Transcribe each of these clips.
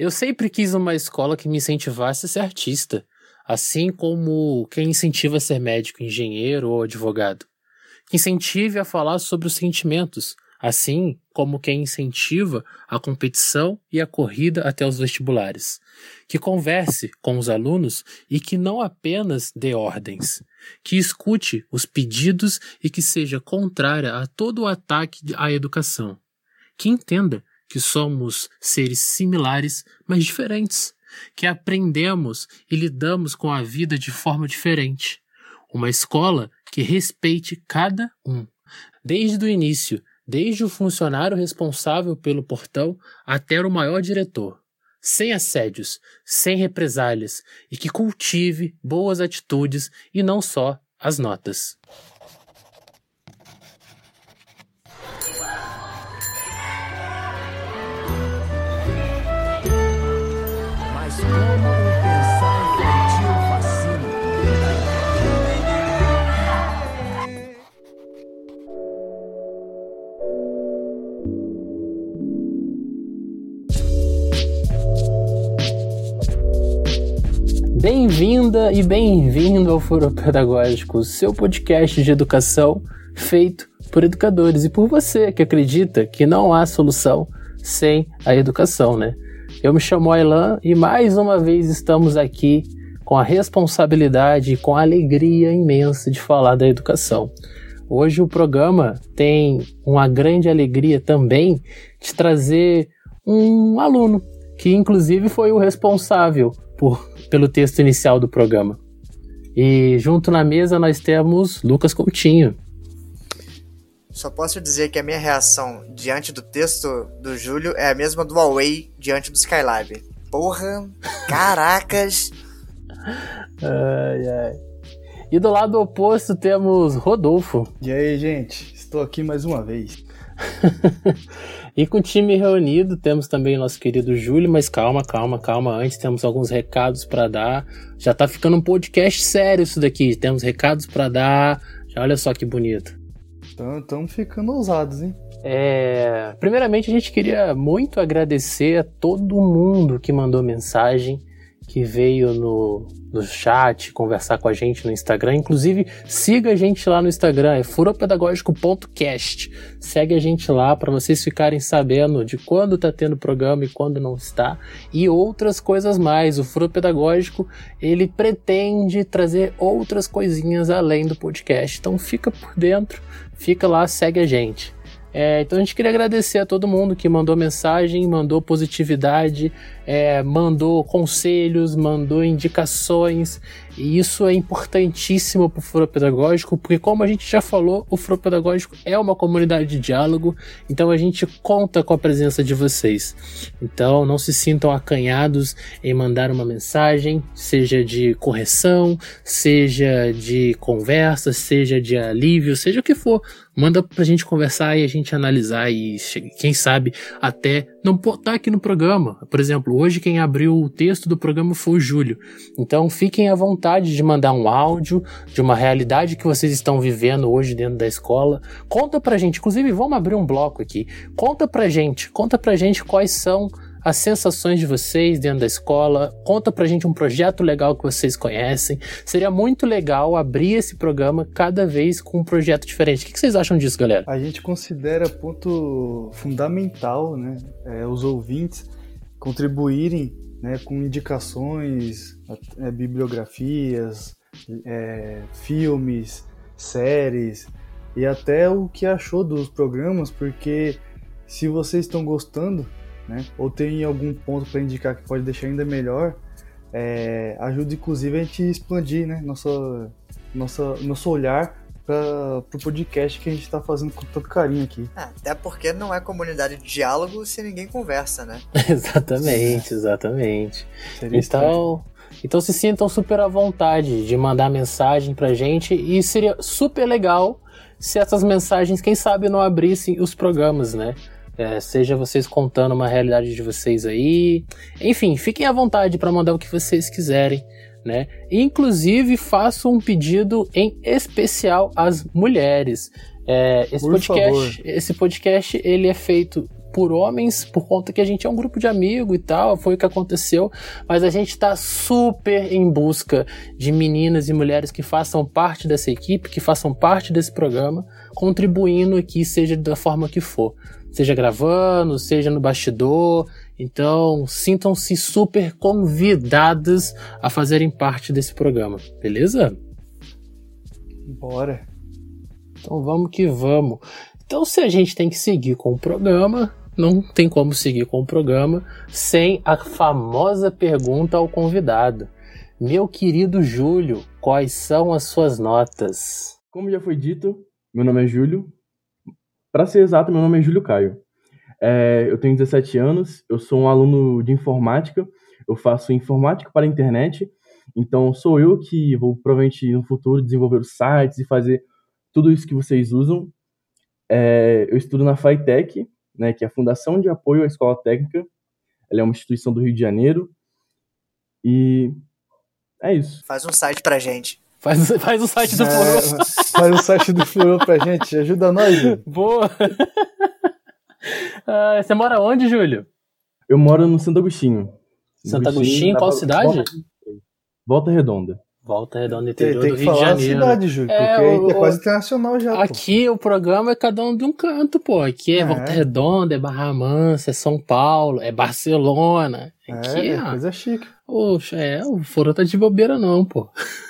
Eu sempre quis uma escola que me incentivasse a ser artista, assim como quem incentiva a ser médico, engenheiro ou advogado. Que incentive a falar sobre os sentimentos, assim como quem incentiva a competição e a corrida até os vestibulares, que converse com os alunos e que não apenas dê ordens, que escute os pedidos e que seja contrária a todo o ataque à educação, que entenda que somos seres similares, mas diferentes, que aprendemos e lidamos com a vida de forma diferente. Uma escola que respeite cada um, desde o início, desde o funcionário responsável pelo portão até o maior diretor, sem assédios, sem represálias e que cultive boas atitudes e não só as notas. Bem-vinda e bem-vindo ao Foro Pedagógico, seu podcast de educação feito por educadores e por você que acredita que não há solução sem a educação, né? Eu me chamo Ailan e mais uma vez estamos aqui com a responsabilidade e com a alegria imensa de falar da educação. Hoje o programa tem uma grande alegria também de trazer um aluno que inclusive foi o responsável por pelo texto inicial do programa. E junto na mesa nós temos Lucas Coutinho. Só posso dizer que a minha reação diante do texto do Júlio é a mesma do Huawei diante do Skylab. Porra, caracas. ai, ai. E do lado oposto temos Rodolfo. E aí, gente? Estou aqui mais uma vez. E com o time reunido, temos também o nosso querido Júlio, mas calma, calma, calma. Antes temos alguns recados para dar. Já tá ficando um podcast sério isso daqui. Temos recados para dar. Já olha só que bonito. Estamos ficando ousados, hein? É, primeiramente, a gente queria muito agradecer a todo mundo que mandou mensagem que veio no, no chat conversar com a gente no Instagram. Inclusive, siga a gente lá no Instagram, é furopedagógico.cast. Segue a gente lá para vocês ficarem sabendo de quando tá tendo programa e quando não está. E outras coisas mais. O Furo Pedagógico, ele pretende trazer outras coisinhas além do podcast. Então fica por dentro, fica lá, segue a gente. É, então a gente queria agradecer a todo mundo que mandou mensagem, mandou positividade, é, mandou conselhos, mandou indicações, e isso é importantíssimo para o foro pedagógico, porque como a gente já falou, o foro pedagógico é uma comunidade de diálogo, então a gente conta com a presença de vocês. Então não se sintam acanhados em mandar uma mensagem, seja de correção, seja de conversa, seja de alívio, seja o que for Manda pra gente conversar e a gente analisar e quem sabe até não botar aqui no programa. Por exemplo, hoje quem abriu o texto do programa foi o Júlio. Então fiquem à vontade de mandar um áudio de uma realidade que vocês estão vivendo hoje dentro da escola. Conta pra gente, inclusive vamos abrir um bloco aqui. Conta pra gente, conta pra gente quais são as sensações de vocês dentro da escola. Conta pra gente um projeto legal que vocês conhecem. Seria muito legal abrir esse programa cada vez com um projeto diferente. O que vocês acham disso, galera? A gente considera ponto fundamental, né? É, os ouvintes contribuírem né, com indicações, é, bibliografias, é, filmes, séries e até o que achou dos programas, porque se vocês estão gostando, né? Ou tem algum ponto para indicar que pode deixar ainda melhor, é, ajuda inclusive a gente expandir, né? Nossa, nossa, nosso olhar para o podcast que a gente está fazendo com tanto carinho aqui. Ah, até porque não é comunidade de diálogo se ninguém conversa, né? exatamente, exatamente. Seria então, então se sintam super à vontade de mandar mensagem pra gente e seria super legal se essas mensagens, quem sabe, não abrissem os programas, né? É, seja vocês contando uma realidade de vocês aí. Enfim, fiquem à vontade para mandar o que vocês quiserem. Né? Inclusive, faço um pedido em especial às mulheres. É, esse, podcast, esse podcast ele é feito por homens, por conta que a gente é um grupo de amigos e tal, foi o que aconteceu, mas a gente está super em busca de meninas e mulheres que façam parte dessa equipe, que façam parte desse programa, contribuindo aqui, seja da forma que for. Seja gravando, seja no bastidor. Então, sintam-se super convidadas a fazerem parte desse programa, beleza? Bora. Então vamos que vamos. Então, se a gente tem que seguir com o programa, não tem como seguir com o programa sem a famosa pergunta ao convidado. Meu querido Júlio, quais são as suas notas? Como já foi dito, meu nome é Júlio. Para ser exato, meu nome é Júlio Caio. É, eu tenho 17 anos, eu sou um aluno de informática, eu faço informática para a internet, então sou eu que vou provavelmente no futuro desenvolver os sites e fazer tudo isso que vocês usam. É, eu estudo na FITEC, né, que é a Fundação de Apoio à Escola Técnica. Ela é uma instituição do Rio de Janeiro. E é isso. Faz um site pra gente. Faz, faz o site do é, Furô. Faz o site do Furô pra gente. Ajuda nós, Júlio. Boa. Uh, você mora onde, Júlio? Eu moro no Santo Agostinho. Santo Agostinho, qual cidade? Volta, Volta Redonda. Volta Redonda, interior tem, tem do Rio de Janeiro. cidade, Júlio, é, porque o, é quase internacional já. Aqui pô. o programa é cada um de um canto, pô. Aqui é, é, Volta Redonda, é Barra Mansa, é São Paulo, é Barcelona. Aqui, é, é coisa chique. Poxa, é, o Foro tá de bobeira não, pô.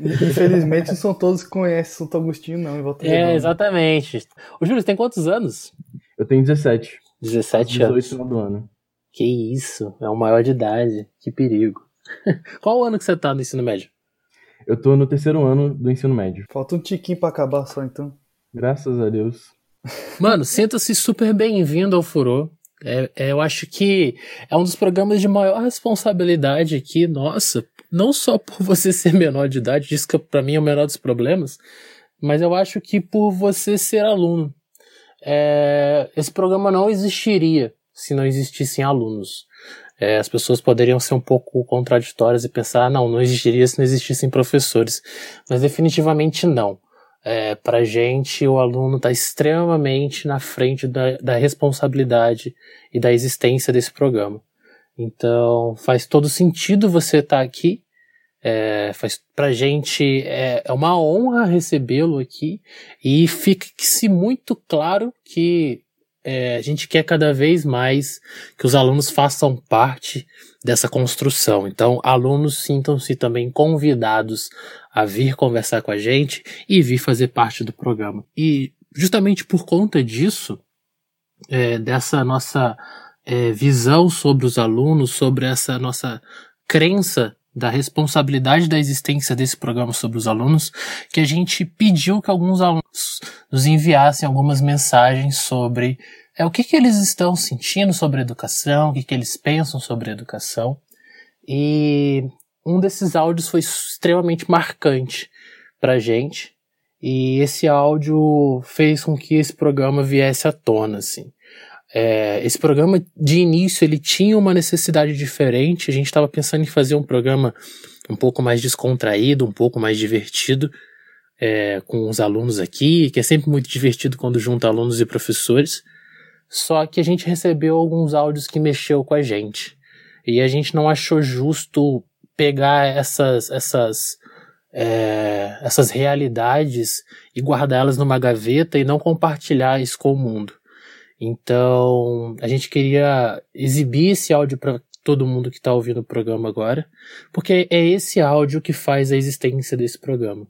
Infelizmente não são todos que conhecem Santo Agostinho, não, em Volta é. É, exatamente. O Júlio, você tem quantos anos? Eu tenho 17. 17 18 anos. 18 do ano. Que isso, é o maior de idade. Que perigo. Qual ano que você tá no ensino médio? Eu tô no terceiro ano do ensino médio. Falta um tiquinho pra acabar só, então. Graças a Deus. Mano, sinta-se super bem-vindo ao Furô. É, é, eu acho que é um dos programas de maior responsabilidade aqui, nossa, não só por você ser menor de idade, isso que pra mim é o menor dos problemas, mas eu acho que por você ser aluno. É, esse programa não existiria se não existissem alunos é, as pessoas poderiam ser um pouco contraditórias e pensar, ah, não, não existiria se não existissem professores. Mas definitivamente não. É, Para gente, o aluno está extremamente na frente da, da responsabilidade e da existência desse programa. Então, faz todo sentido você estar tá aqui. É, faz pra gente é, é uma honra recebê-lo aqui e fique-se muito claro que é, a gente quer cada vez mais que os alunos façam parte dessa construção. Então, alunos sintam-se também convidados a vir conversar com a gente e vir fazer parte do programa. E justamente por conta disso, é, dessa nossa é, visão sobre os alunos, sobre essa nossa crença da responsabilidade da existência desse programa sobre os alunos, que a gente pediu que alguns alunos nos enviassem algumas mensagens sobre é, o que, que eles estão sentindo sobre educação, o que, que eles pensam sobre educação. E um desses áudios foi extremamente marcante pra gente. E esse áudio fez com que esse programa viesse à tona, assim. É, esse programa, de início, ele tinha uma necessidade diferente. A gente estava pensando em fazer um programa um pouco mais descontraído, um pouco mais divertido, é, com os alunos aqui, que é sempre muito divertido quando junta alunos e professores. Só que a gente recebeu alguns áudios que mexeu com a gente. E a gente não achou justo pegar essas, essas, é, essas realidades e guardar elas numa gaveta e não compartilhar isso com o mundo. Então, a gente queria exibir esse áudio para todo mundo que está ouvindo o programa agora, porque é esse áudio que faz a existência desse programa.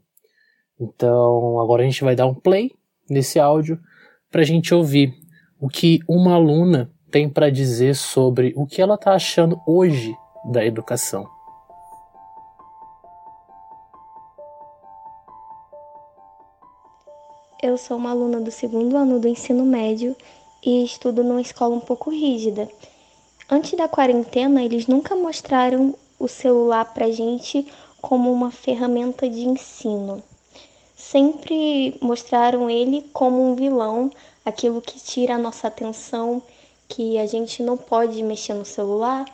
Então, agora a gente vai dar um play nesse áudio para a gente ouvir o que uma aluna tem para dizer sobre o que ela está achando hoje da educação. Eu sou uma aluna do segundo ano do ensino médio e estudo numa escola um pouco rígida. Antes da quarentena, eles nunca mostraram o celular para gente como uma ferramenta de ensino. Sempre mostraram ele como um vilão, aquilo que tira a nossa atenção, que a gente não pode mexer no celular,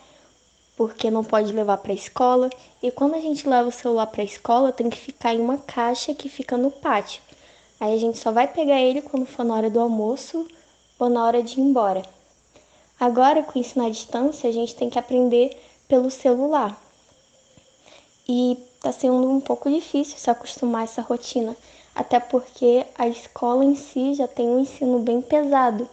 porque não pode levar para a escola. E quando a gente leva o celular para a escola, tem que ficar em uma caixa que fica no pátio. Aí a gente só vai pegar ele quando for na hora do almoço ou na hora de ir embora. Agora, com ensino à distância, a gente tem que aprender pelo celular. E está sendo um pouco difícil se acostumar a essa rotina, até porque a escola em si já tem um ensino bem pesado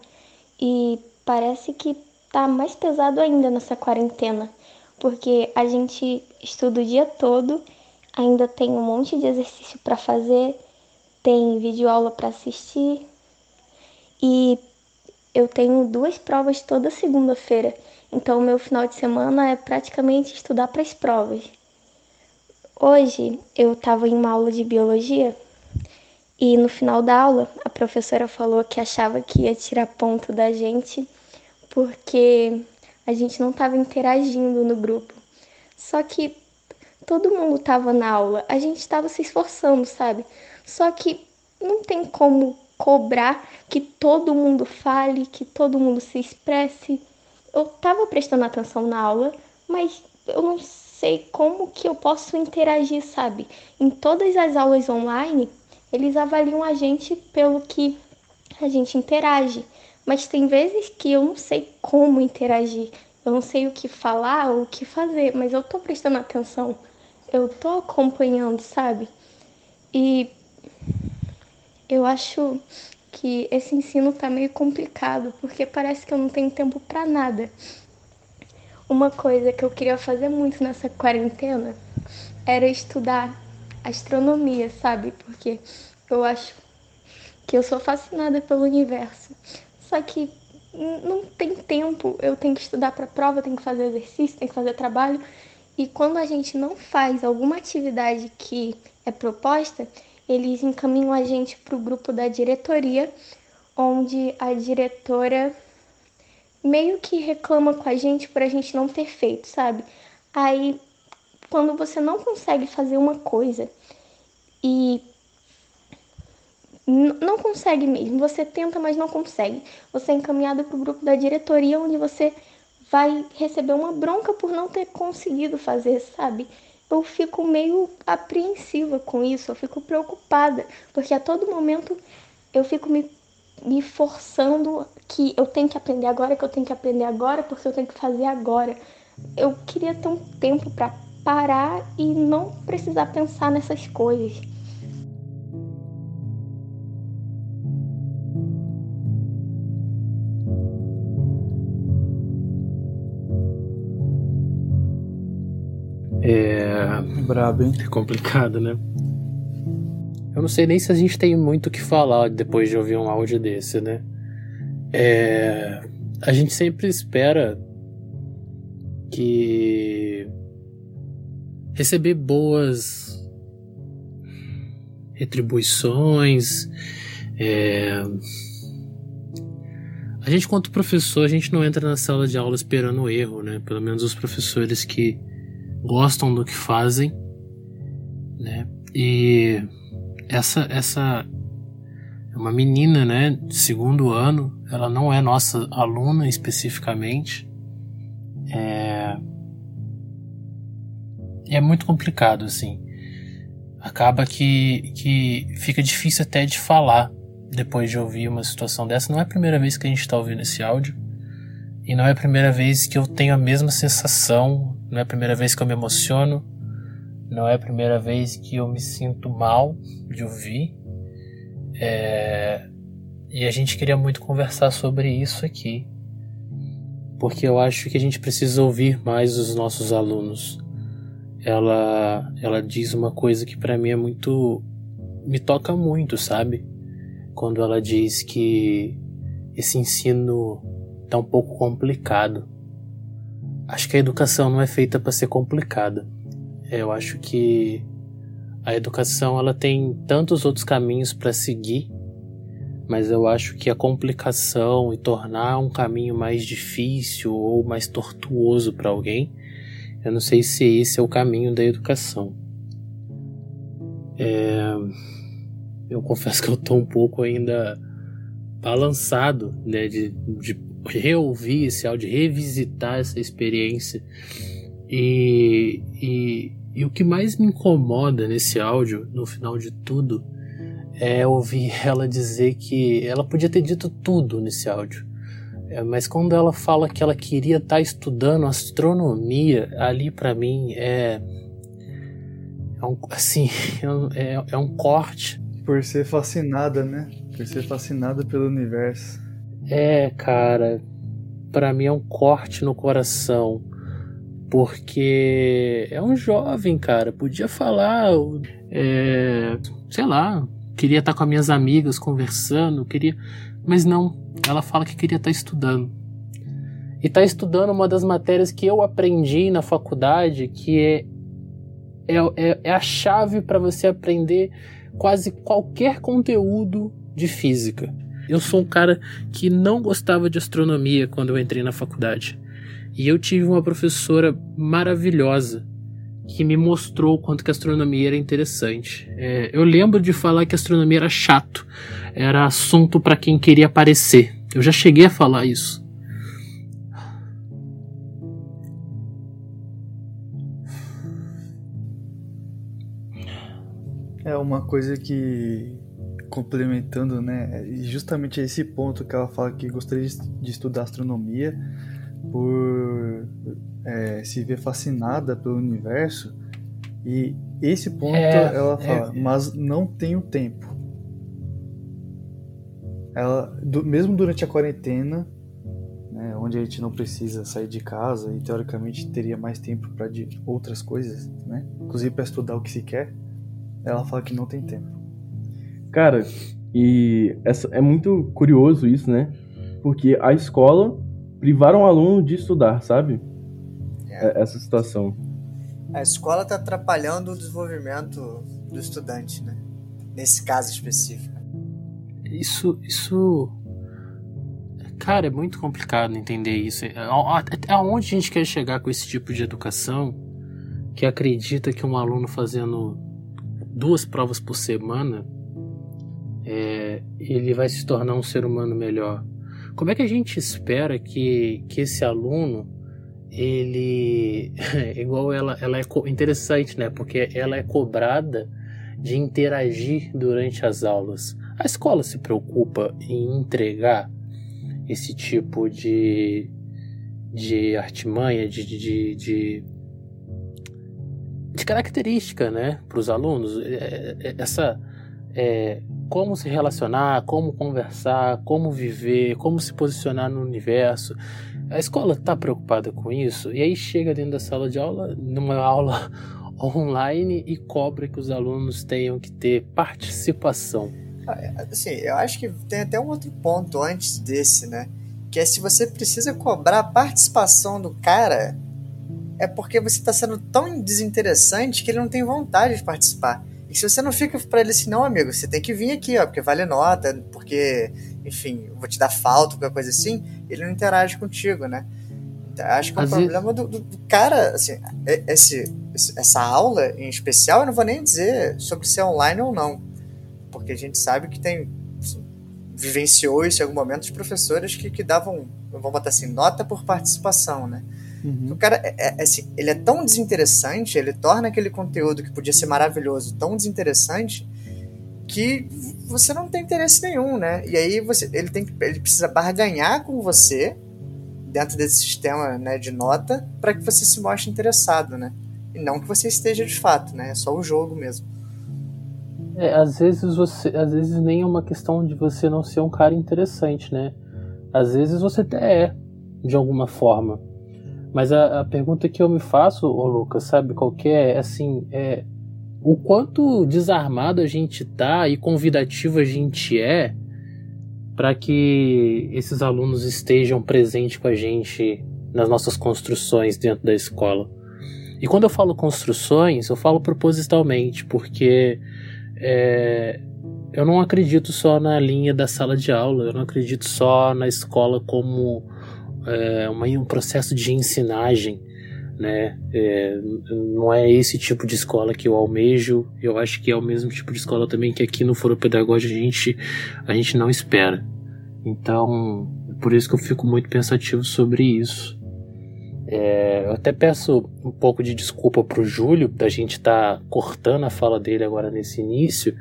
e parece que está mais pesado ainda nessa quarentena, porque a gente estuda o dia todo, ainda tem um monte de exercício para fazer, tem videoaula para assistir e eu tenho duas provas toda segunda-feira, então meu final de semana é praticamente estudar para as provas. Hoje eu estava em uma aula de biologia e no final da aula a professora falou que achava que ia tirar ponto da gente porque a gente não estava interagindo no grupo. Só que todo mundo estava na aula, a gente estava se esforçando, sabe? Só que não tem como cobrar que todo mundo fale, que todo mundo se expresse. Eu estava prestando atenção na aula, mas eu não sei como que eu posso interagir, sabe? Em todas as aulas online, eles avaliam a gente pelo que a gente interage, mas tem vezes que eu não sei como interagir, eu não sei o que falar ou o que fazer, mas eu tô prestando atenção, eu tô acompanhando, sabe? E eu acho que esse ensino tá meio complicado, porque parece que eu não tenho tempo para nada. Uma coisa que eu queria fazer muito nessa quarentena era estudar astronomia, sabe? Porque eu acho que eu sou fascinada pelo universo. Só que não tem tempo, eu tenho que estudar para prova, tenho que fazer exercício, tenho que fazer trabalho. E quando a gente não faz alguma atividade que é proposta, eles encaminham a gente para o grupo da diretoria, onde a diretora meio que reclama com a gente por a gente não ter feito, sabe? Aí, quando você não consegue fazer uma coisa e não consegue mesmo, você tenta, mas não consegue. Você é encaminhado para o grupo da diretoria, onde você vai receber uma bronca por não ter conseguido fazer, sabe? Eu fico meio apreensiva com isso, eu fico preocupada, porque a todo momento eu fico me, me forçando que eu tenho que aprender agora, que eu tenho que aprender agora, porque eu tenho que fazer agora. Eu queria ter um tempo para parar e não precisar pensar nessas coisas. Brabo, hein? É complicado, né? Eu não sei nem se a gente tem muito o que falar depois de ouvir um áudio desse, né? É. A gente sempre espera que receber boas retribuições. É... A gente, quanto professor, a gente não entra na sala de aula esperando erro, né? Pelo menos os professores que gostam do que fazem, né? E essa essa é uma menina, né, segundo ano, ela não é nossa aluna especificamente. É é muito complicado assim. Acaba que que fica difícil até de falar depois de ouvir uma situação dessa. Não é a primeira vez que a gente está ouvindo esse áudio. E não é a primeira vez que eu tenho a mesma sensação, não é a primeira vez que eu me emociono, não é a primeira vez que eu me sinto mal de ouvir. É... E a gente queria muito conversar sobre isso aqui, porque eu acho que a gente precisa ouvir mais os nossos alunos. Ela, ela diz uma coisa que para mim é muito. me toca muito, sabe? Quando ela diz que esse ensino tá um pouco complicado. Acho que a educação não é feita para ser complicada. Eu acho que a educação ela tem tantos outros caminhos para seguir, mas eu acho que a complicação e tornar um caminho mais difícil ou mais tortuoso para alguém, eu não sei se esse é o caminho da educação. É... Eu confesso que eu tô um pouco ainda balançado né, de, de reouvir esse áudio, revisitar essa experiência. E, e, e o que mais me incomoda nesse áudio, no final de tudo, é ouvir ela dizer que ela podia ter dito tudo nesse áudio. É, mas quando ela fala que ela queria estar tá estudando astronomia, ali para mim é, é um, assim, é, é, é um corte. Por ser fascinada, né? Por ser fascinada pelo universo. É, cara, para mim é um corte no coração. Porque é um jovem, cara. Podia falar, é, sei lá, queria estar com as minhas amigas conversando, queria. Mas não, ela fala que queria estar estudando. E está estudando uma das matérias que eu aprendi na faculdade, que é, é, é, é a chave para você aprender quase qualquer conteúdo de física. Eu sou um cara que não gostava de astronomia quando eu entrei na faculdade. E eu tive uma professora maravilhosa que me mostrou o quanto que a astronomia era interessante. É, eu lembro de falar que a astronomia era chato, era assunto para quem queria aparecer. Eu já cheguei a falar isso. É uma coisa que complementando, né, justamente esse ponto que ela fala que gostaria de estudar astronomia por é, se ver fascinada pelo universo e esse ponto é, ela fala, é, mas não tenho tempo. Ela, do, mesmo durante a quarentena, né, onde a gente não precisa sair de casa e teoricamente teria mais tempo para outras coisas, né, inclusive para estudar o que se quer, ela fala que não tem tempo. Cara, e essa, é muito curioso isso, né? Porque a escola privaram o aluno de estudar, sabe? É. Essa situação. A escola está atrapalhando o desenvolvimento do estudante, né? Nesse caso específico. Isso, isso, cara, é muito complicado entender isso. Até aonde a gente quer chegar com esse tipo de educação que acredita que um aluno fazendo duas provas por semana é, ele vai se tornar um ser humano melhor. Como é que a gente espera que, que esse aluno ele igual ela ela é interessante né? Porque ela é cobrada de interagir durante as aulas. A escola se preocupa em entregar esse tipo de de artimanha de, de, de, de característica né para os alunos? É, é, essa é, como se relacionar, como conversar, como viver, como se posicionar no universo. A escola está preocupada com isso e aí chega dentro da sala de aula, numa aula online e cobra que os alunos tenham que ter participação. Ah, assim, eu acho que tem até um outro ponto antes desse, né? Que é se você precisa cobrar a participação do cara, é porque você está sendo tão desinteressante que ele não tem vontade de participar. E se você não fica para ele assim, não, amigo, você tem que vir aqui, ó, porque vale nota, porque, enfim, vou te dar falta, qualquer coisa assim, ele não interage contigo, né? Então, acho que é um problema do, do, do, cara, assim, esse, essa aula em especial, eu não vou nem dizer sobre ser online ou não, porque a gente sabe que tem, assim, vivenciou isso em algum momento de professores que, que davam, vamos botar assim, nota por participação, né? Uhum. O cara, é, é, assim, ele é tão desinteressante, ele torna aquele conteúdo que podia ser maravilhoso tão desinteressante que você não tem interesse nenhum, né? E aí você, ele tem ele precisa barganhar com você dentro desse sistema né, de nota para que você se mostre interessado, né? E não que você esteja de fato, né? É só o jogo mesmo. É, às vezes você, às vezes nem é uma questão de você não ser um cara interessante, né? Às vezes você até é, de alguma forma. Mas a, a, pergunta que eu me faço, ô Lucas, sabe qual que é? Assim, é o quanto desarmado a gente tá e convidativo a gente é para que esses alunos estejam presentes com a gente nas nossas construções dentro da escola. E quando eu falo construções, eu falo propositalmente, porque é, eu não acredito só na linha da sala de aula, eu não acredito só na escola como é, uma, um processo de ensinagem, né? É, não é esse tipo de escola que eu almejo. Eu acho que é o mesmo tipo de escola também que aqui no Foro Pedagógico a gente, a gente não espera. Então, por isso que eu fico muito pensativo sobre isso. É, eu até peço um pouco de desculpa pro Júlio da gente estar tá cortando a fala dele agora nesse início,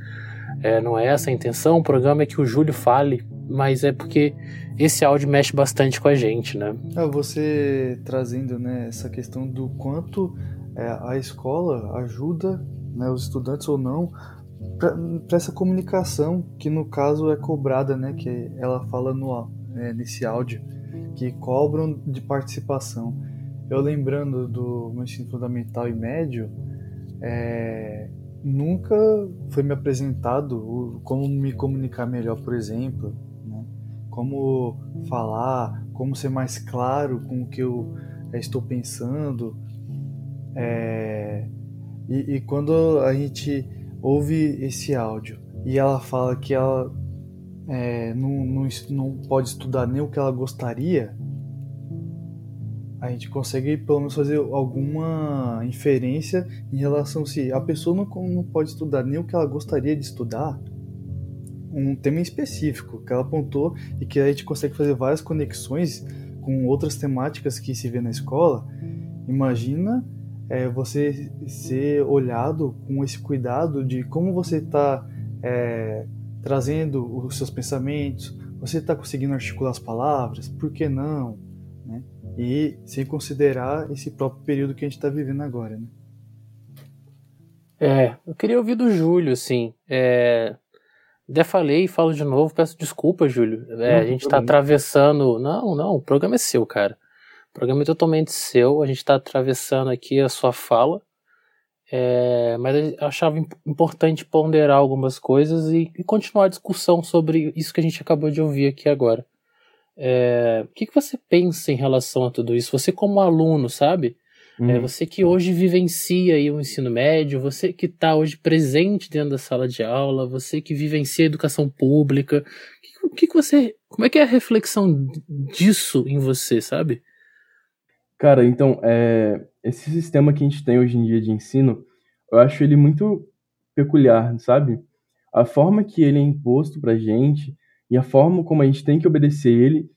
É, não é essa a intenção, o programa é que o Júlio fale, mas é porque esse áudio mexe bastante com a gente, né? É, você trazendo né, essa questão do quanto é, a escola ajuda né, os estudantes ou não para essa comunicação que no caso é cobrada, né, que ela fala no, é, nesse áudio, que cobram de participação. Eu lembrando do meu ensino fundamental e médio, é, nunca foi me apresentado como me comunicar melhor, por exemplo, né? como falar, como ser mais claro com o que eu é, estou pensando. É, e, e, quando a gente ouve esse áudio e ela fala que ela é, não, não, não pode estudar nem o que ela gostaria, a gente consegue pelo menos fazer alguma inferência em relação se a pessoa não, não pode estudar nem o que ela gostaria de estudar, um tema específico que ela apontou e que a gente consegue fazer várias conexões com outras temáticas que se vê na escola. Imagina é, você ser olhado com esse cuidado de como você está é, trazendo os seus pensamentos, você está conseguindo articular as palavras, por que não? E sem considerar esse próprio período que a gente está vivendo agora. Né? É, eu queria ouvir do Júlio, assim. É, até falei e falo de novo, peço desculpa, Júlio. É, a gente está atravessando. Não, não, o programa é seu, cara. O programa é totalmente seu. A gente está atravessando aqui a sua fala. É, mas eu achava importante ponderar algumas coisas e, e, continuar a discussão sobre isso que a gente acabou de ouvir aqui agora. É, o que, que você pensa em relação a tudo isso? Você como aluno, sabe? Uhum. É, você que hoje vivencia aí o ensino médio, você que está hoje presente dentro da sala de aula, você que vivencia a educação pública, o que, que, que você, como é que é a reflexão disso em você, sabe? Cara, então, é, esse sistema que a gente tem hoje em dia de ensino, eu acho ele muito peculiar, sabe? A forma que ele é imposto pra gente e a forma como a gente tem que obedecer ele,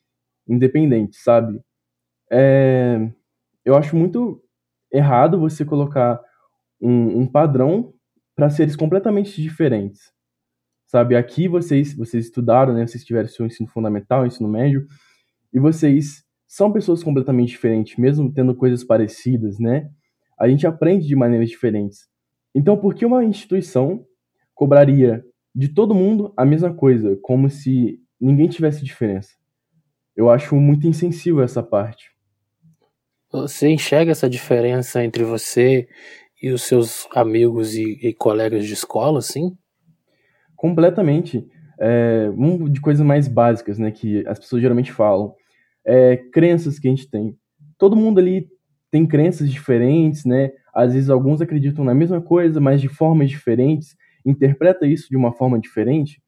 independente, sabe? É, eu acho muito errado você colocar um, um padrão para seres completamente diferentes, sabe? Aqui vocês vocês estudaram, né? Vocês tiveram seu ensino fundamental, ensino médio, e vocês são pessoas completamente diferentes, mesmo tendo coisas parecidas, né? A gente aprende de maneiras diferentes. Então, por que uma instituição cobraria de todo mundo a mesma coisa, como se ninguém tivesse diferença? Eu acho muito insensível essa parte. Você enxerga essa diferença entre você e os seus amigos e, e colegas de escola, sim? Completamente. É, um de coisas mais básicas, né, que as pessoas geralmente falam é, crenças que a gente tem. Todo mundo ali tem crenças diferentes, né? Às vezes alguns acreditam na mesma coisa, mas de formas diferentes, interpreta isso de uma forma diferente.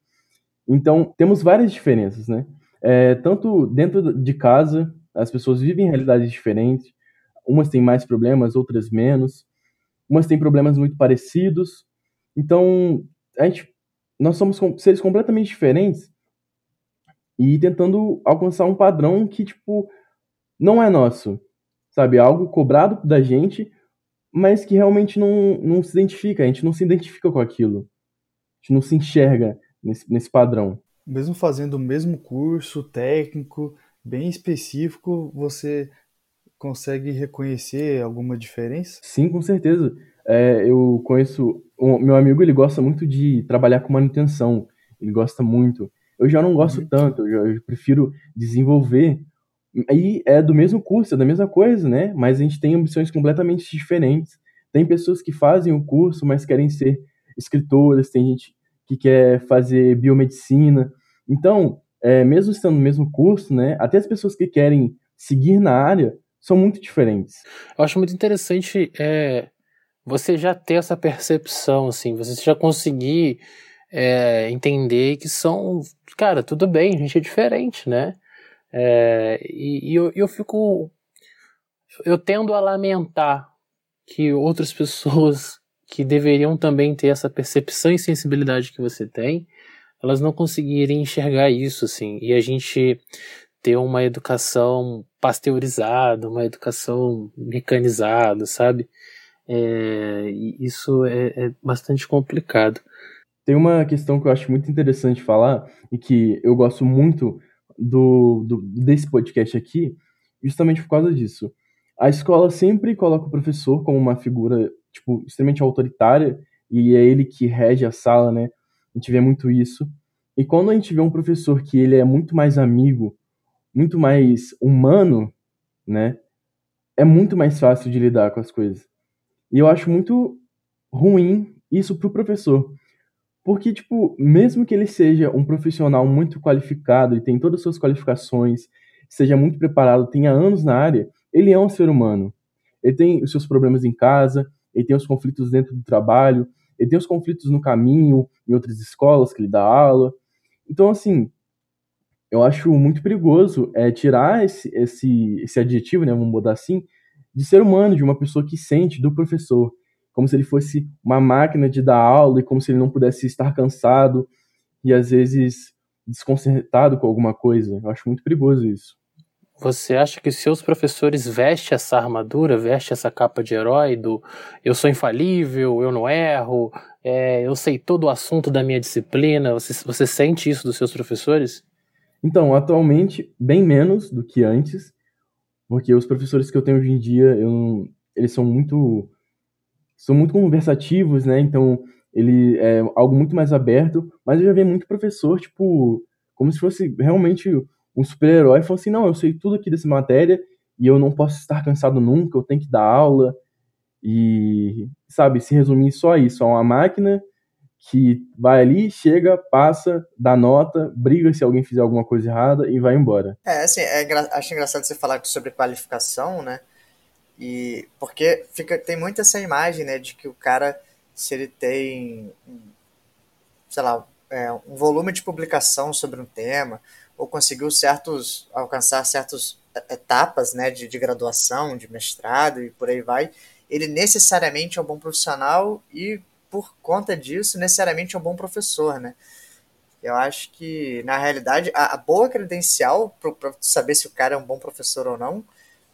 Então, temos várias diferenças, né? É, tanto dentro de casa, as pessoas vivem realidades diferentes. Umas têm mais problemas, outras menos. Umas têm problemas muito parecidos. Então, a gente, nós somos seres completamente diferentes e tentando alcançar um padrão que, tipo, não é nosso, sabe? É algo cobrado da gente, mas que realmente não, não se identifica, a gente não se identifica com aquilo. A gente não se enxerga nesse, nesse padrão. Mesmo fazendo o mesmo curso técnico, bem específico, você consegue reconhecer alguma diferença? Sim, com certeza. É, eu conheço. O meu amigo ele gosta muito de trabalhar com manutenção. Ele gosta muito. Eu já não gosto uhum. tanto, eu, já, eu prefiro desenvolver. E é do mesmo curso, é da mesma coisa, né? Mas a gente tem ambições completamente diferentes. Tem pessoas que fazem o curso, mas querem ser escritoras, tem gente que quer fazer biomedicina. Então, é, mesmo estando no mesmo curso, né? Até as pessoas que querem seguir na área são muito diferentes. Eu acho muito interessante é, você já ter essa percepção, assim, você já conseguir é, entender que são, cara, tudo bem, a gente é diferente, né? É, e, e eu, eu fico. Eu tendo a lamentar que outras pessoas que deveriam também ter essa percepção e sensibilidade que você tem, elas não conseguirem enxergar isso, assim, e a gente ter uma educação pasteurizada, uma educação mecanizada, sabe? É, isso é, é bastante complicado. Tem uma questão que eu acho muito interessante falar e que eu gosto muito do, do, desse podcast aqui, justamente por causa disso. A escola sempre coloca o professor como uma figura tipo extremamente autoritária e é ele que rege a sala, né? A gente vê muito isso. E quando a gente vê um professor que ele é muito mais amigo, muito mais humano, né? É muito mais fácil de lidar com as coisas. E eu acho muito ruim isso pro professor. Porque, tipo, mesmo que ele seja um profissional muito qualificado e tem todas as suas qualificações, seja muito preparado, tenha anos na área, ele é um ser humano. Ele tem os seus problemas em casa, ele tem os conflitos dentro do trabalho, ele tem os conflitos no caminho, em outras escolas que ele dá aula. Então, assim, eu acho muito perigoso é, tirar esse, esse, esse adjetivo, né, vamos mudar assim, de ser humano, de uma pessoa que sente, do professor como se ele fosse uma máquina de dar aula e como se ele não pudesse estar cansado e às vezes desconcertado com alguma coisa. Eu acho muito perigoso isso. Você acha que seus professores vestem essa armadura, vestem essa capa de herói do eu sou infalível, eu não erro, é, eu sei todo o assunto da minha disciplina? Você, você sente isso dos seus professores? Então, atualmente, bem menos do que antes, porque os professores que eu tenho hoje em dia, eu, eles são muito são muito conversativos, né? Então, ele é algo muito mais aberto, mas eu já vi muito professor, tipo, como se fosse realmente um super-herói, falou assim, não, eu sei tudo aqui dessa matéria e eu não posso estar cansado nunca, eu tenho que dar aula e, sabe, se resumir só isso, é uma máquina que vai ali, chega, passa, dá nota, briga se alguém fizer alguma coisa errada e vai embora. É, assim, é, acho engraçado você falar sobre qualificação, né? E porque fica tem muito essa imagem, né, de que o cara se ele tem sei lá, é, um volume de publicação sobre um tema ou conseguiu certos alcançar certas etapas, né, de, de graduação, de mestrado e por aí vai, ele necessariamente é um bom profissional e por conta disso necessariamente é um bom professor, né? Eu acho que, na realidade, a, a boa credencial para saber se o cara é um bom professor ou não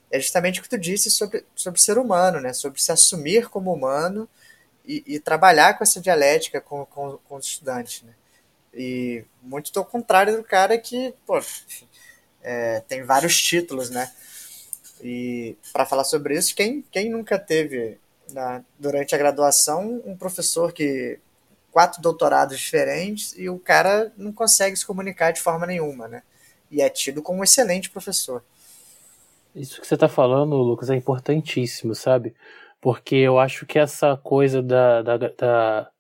é justamente o que tu disse sobre, sobre ser humano, né? Sobre se assumir como humano e, e trabalhar com essa dialética com, com, com os estudantes, né? E muito ao contrário do cara que, pô, é, tem vários títulos, né? E para falar sobre isso, quem, quem nunca teve na, durante a graduação um professor que quatro doutorados diferentes e o cara não consegue se comunicar de forma nenhuma, né? E é tido como um excelente professor. Isso que você está falando, Lucas, é importantíssimo, sabe? Porque eu acho que essa coisa da, da, da,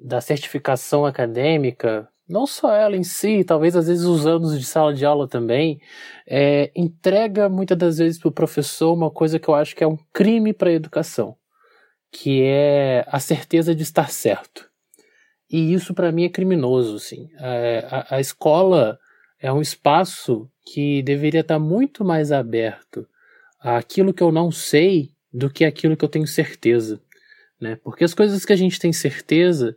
da certificação acadêmica, não só ela em si, talvez às vezes os anos de sala de aula também, é, entrega muitas das vezes para o professor uma coisa que eu acho que é um crime para a educação, que é a certeza de estar certo. E isso para mim é criminoso, assim. É, a, a escola é um espaço que deveria estar muito mais aberto àquilo que eu não sei do que aquilo que eu tenho certeza, né? Porque as coisas que a gente tem certeza,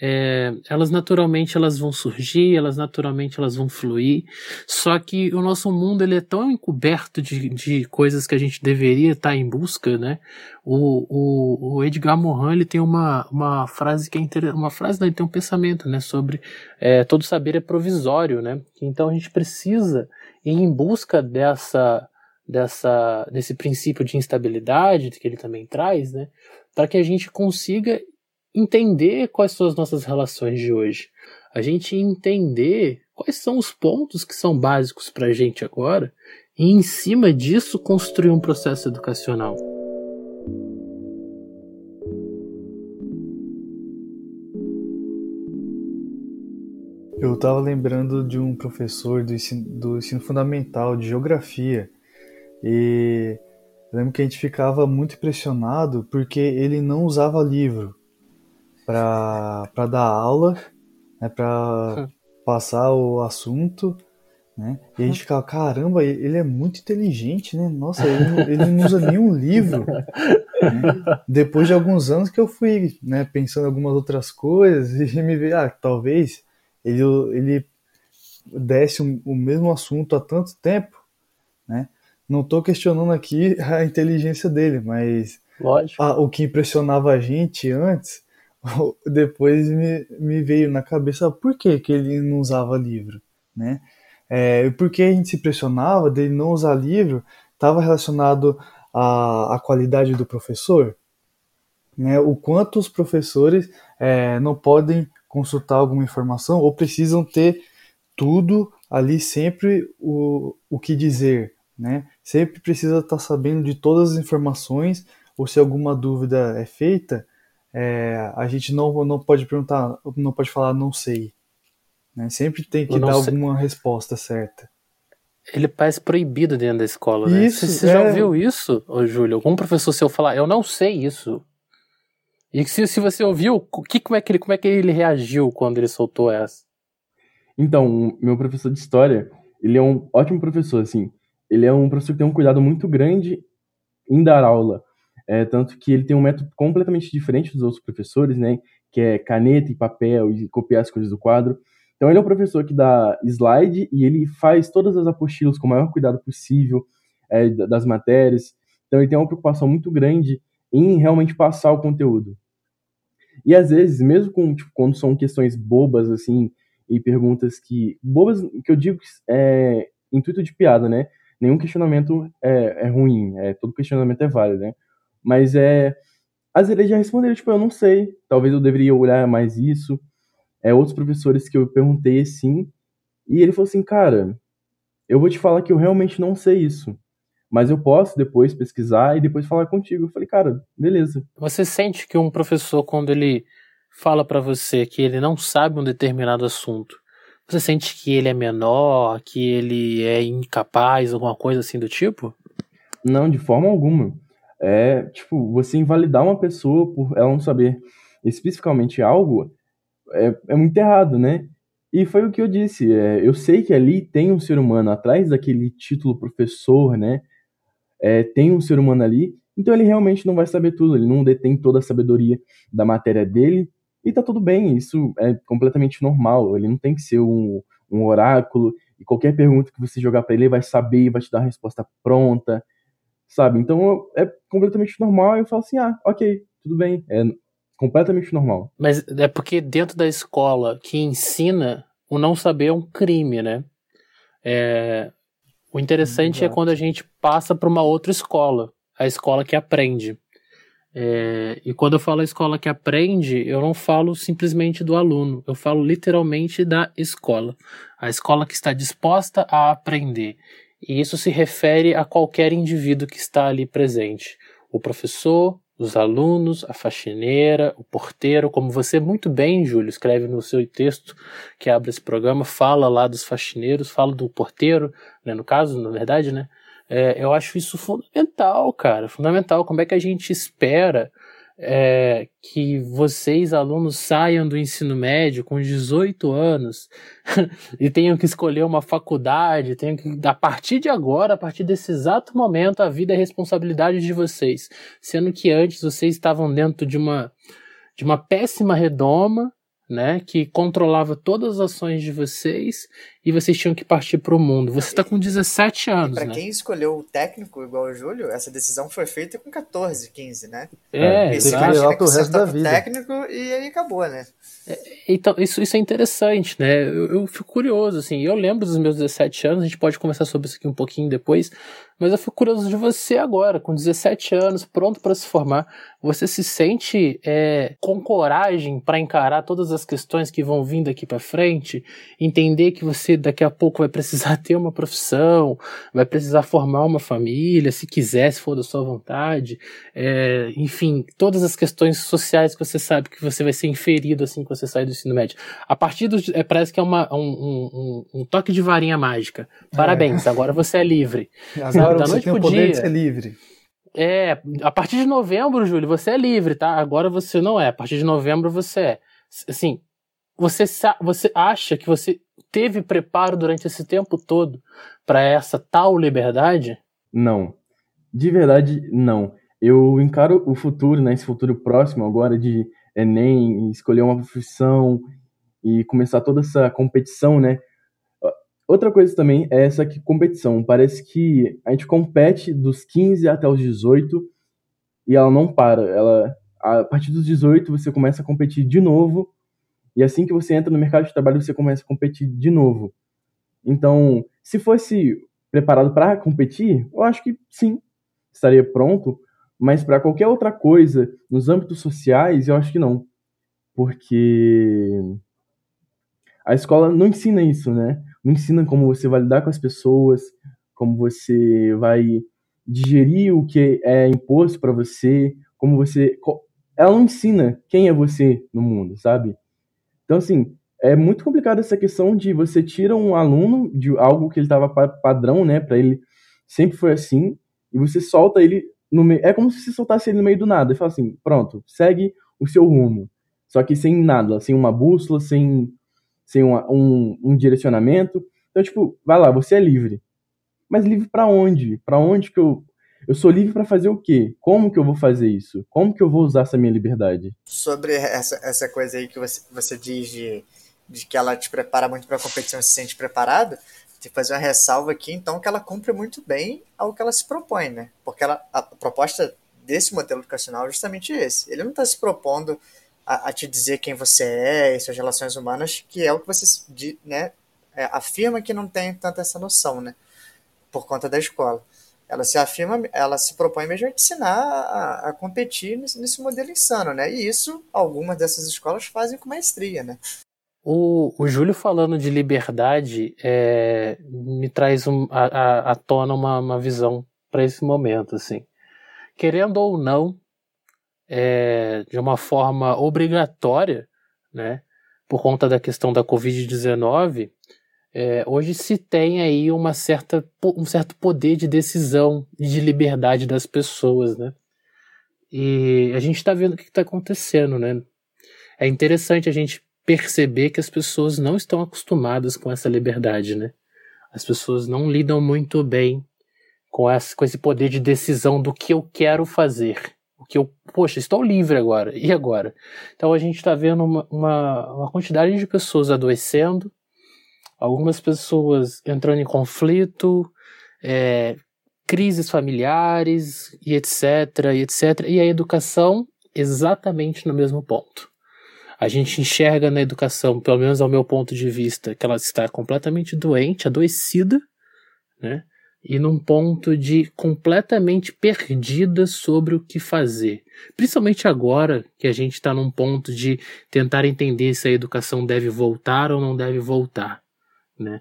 é, elas naturalmente elas vão surgir, elas naturalmente elas vão fluir. Só que o nosso mundo ele é tão encoberto de, de coisas que a gente deveria estar em busca, né? O, o, o Edgar Morin ele tem uma, uma frase que é interessante, uma frase ele tem um pensamento, né? Sobre é, todo saber é provisório, né? Então a gente precisa ir em busca dessa dessa desse princípio de instabilidade que ele também traz, né? Para que a gente consiga entender quais são as nossas relações de hoje, a gente entender quais são os pontos que são básicos para a gente agora e, em cima disso, construir um processo educacional. Eu estava lembrando de um professor do ensino, do ensino fundamental de geografia e lembro que a gente ficava muito impressionado porque ele não usava livro para dar aula, né, para passar o assunto, né? E a gente ficava, caramba, ele é muito inteligente, né? Nossa, ele, ele não usa nenhum livro. Né? Depois de alguns anos que eu fui, né, pensando em algumas outras coisas e me veio, ah, talvez ele, ele desse um, o mesmo assunto há tanto tempo, né? Não estou questionando aqui a inteligência dele, mas a, o que impressionava a gente antes depois me, me veio na cabeça por que, que ele não usava livro, né? É, porque a gente se pressionava dele não usar livro estava relacionado à, à qualidade do professor, né? O quanto os professores é, não podem consultar alguma informação ou precisam ter tudo ali sempre o, o que dizer, né? Sempre precisa estar tá sabendo de todas as informações ou se alguma dúvida é feita, é, a gente não, não pode perguntar, não pode falar não sei. Né? Sempre tem que dar sei. alguma resposta certa. Ele parece proibido dentro da escola, né? Isso, você, você é... já ouviu isso, ô, Júlio? Algum professor seu falar, eu não sei isso. E se, se você ouviu, que, como, é que ele, como é que ele reagiu quando ele soltou essa? Então, meu professor de história, ele é um ótimo professor, assim. Ele é um professor que tem um cuidado muito grande em dar aula. É, tanto que ele tem um método completamente diferente dos outros professores, né? Que é caneta e papel e copiar as coisas do quadro. Então ele é um professor que dá slide e ele faz todas as apostilas com o maior cuidado possível é, das matérias. Então ele tem uma preocupação muito grande em realmente passar o conteúdo. E às vezes, mesmo com, tipo, quando são questões bobas, assim, e perguntas que. bobas, que eu digo é intuito de piada, né? Nenhum questionamento é, é ruim, é, todo questionamento é válido, né? Mas é. Às vezes ele já respondeu, tipo, eu não sei, talvez eu deveria olhar mais isso. É, outros professores que eu perguntei assim, e ele falou assim, cara, eu vou te falar que eu realmente não sei isso. Mas eu posso depois pesquisar e depois falar contigo. Eu falei, cara, beleza. Você sente que um professor, quando ele fala para você que ele não sabe um determinado assunto, você sente que ele é menor, que ele é incapaz, alguma coisa assim do tipo? Não, de forma alguma é, tipo, você invalidar uma pessoa por ela não saber especificamente algo é, é muito errado, né? E foi o que eu disse. É, eu sei que ali tem um ser humano atrás daquele título professor, né? É, tem um ser humano ali, então ele realmente não vai saber tudo, ele não detém toda a sabedoria da matéria dele, e tá tudo bem, isso é completamente normal, ele não tem que ser um, um oráculo, e qualquer pergunta que você jogar para ele, ele vai saber e vai te dar a resposta pronta sabe? Então é completamente normal. Eu falo assim, ah, ok, tudo bem, é completamente normal. Mas é porque dentro da escola que ensina, o não saber é um crime, né? É... O interessante é Exato. é quando a gente passa para uma outra escola, a escola que aprende. É, e quando eu falo a escola que aprende, eu não falo simplesmente do aluno, eu falo literalmente da escola. A escola que está disposta a aprender. E isso se refere a qualquer indivíduo que está ali presente. O professor, os alunos, a faxineira, o porteiro, como você muito bem, Júlio, escreve no seu texto que abre esse programa, fala lá dos faxineiros, fala do porteiro, né, no caso, na verdade, né? É, eu acho isso fundamental, cara, fundamental. Como é que a gente espera é, que vocês, alunos, saiam do ensino médio com 18 anos e tenham que escolher uma faculdade, tenham que, a partir de agora, a partir desse exato momento, a vida é responsabilidade de vocês. Sendo que antes vocês estavam dentro de uma, de uma péssima redoma né, que controlava todas as ações de vocês e vocês tinham que partir para o mundo. Você está com 17 anos, Para né? quem escolheu o técnico igual o Júlio, essa decisão foi feita com 14, 15, né? É, você imagina que o resto da vida. técnico e aí acabou, né? É, então, isso, isso é interessante, né? Eu, eu, fico curioso, assim, eu lembro dos meus 17 anos, a gente pode conversar sobre isso aqui um pouquinho depois, mas eu fico curioso de você agora, com 17 anos, pronto para se formar, você se sente é, com coragem para encarar todas as questões que vão vindo aqui para frente, entender que você daqui a pouco vai precisar ter uma profissão, vai precisar formar uma família, se quiser, se for da sua vontade, é, enfim, todas as questões sociais que você sabe que você vai ser inferido assim você sai do ensino médio. A partir do. É, parece que é uma, um, um, um toque de varinha mágica. Parabéns, é. agora você é livre. Agora da você noite tem o poder dia, de ser livre. É, a partir de novembro, Júlio, você é livre, tá? Agora você não é. A partir de novembro você é. Assim, você, você acha que você teve preparo durante esse tempo todo para essa tal liberdade? Não. De verdade, não. Eu encaro o futuro, né, esse futuro próximo agora de Enem, escolher uma profissão e começar toda essa competição, né? Outra coisa também é essa que competição. Parece que a gente compete dos 15 até os 18 e ela não para. Ela a partir dos 18 você começa a competir de novo, e assim que você entra no mercado de trabalho você começa a competir de novo. Então, se fosse preparado para competir, eu acho que sim, estaria pronto, mas para qualquer outra coisa, nos âmbitos sociais, eu acho que não. Porque a escola não ensina isso, né? Não ensina como você vai lidar com as pessoas, como você vai digerir o que é imposto para você, como você. Ela não ensina quem é você no mundo, sabe? Então, assim, é muito complicado essa questão de você tira um aluno de algo que ele estava padrão, né, para ele sempre foi assim, e você solta ele meio. É como se você soltasse ele no meio do nada e fala assim: pronto, segue o seu rumo. Só que sem nada, sem uma bússola, sem, sem uma, um, um direcionamento. Então, tipo, vai lá, você é livre. Mas livre para onde? Para onde que eu eu sou livre para fazer o quê? Como que eu vou fazer isso? Como que eu vou usar essa minha liberdade? Sobre essa, essa coisa aí que você, você diz de, de que ela te prepara muito para a competição e se sente preparado, fazer uma ressalva aqui, então, que ela cumpre muito bem ao que ela se propõe, né? Porque ela, a proposta desse modelo educacional é justamente esse. Ele não está se propondo a, a, te dizer quem você é e suas relações humanas, que é o que você né, é, afirma que não tem tanta essa noção, né? Por conta da escola ela se afirma, ela se propõe mesmo a ensinar a, a competir nesse, nesse, modelo insano, né? E isso algumas dessas escolas fazem com maestria, né? O, o Júlio falando de liberdade é, me traz um, a, a, à tona uma, uma visão para esse momento, assim. Querendo ou não, é, de uma forma obrigatória, né? Por conta da questão da Covid-19, é, hoje se tem aí uma certa, um certo poder de decisão e de liberdade das pessoas, né? E a gente está vendo o que está acontecendo, né? É interessante a gente perceber que as pessoas não estão acostumadas com essa liberdade, né? As pessoas não lidam muito bem com, essa, com esse poder de decisão do que eu quero fazer. O que eu, poxa, estou livre agora, e agora? Então a gente está vendo uma, uma, uma quantidade de pessoas adoecendo, algumas pessoas entrando em conflito, é, crises familiares e etc, e etc. E a educação exatamente no mesmo ponto. A gente enxerga na educação, pelo menos ao meu ponto de vista, que ela está completamente doente, adoecida, né? E num ponto de completamente perdida sobre o que fazer. Principalmente agora que a gente está num ponto de tentar entender se a educação deve voltar ou não deve voltar né?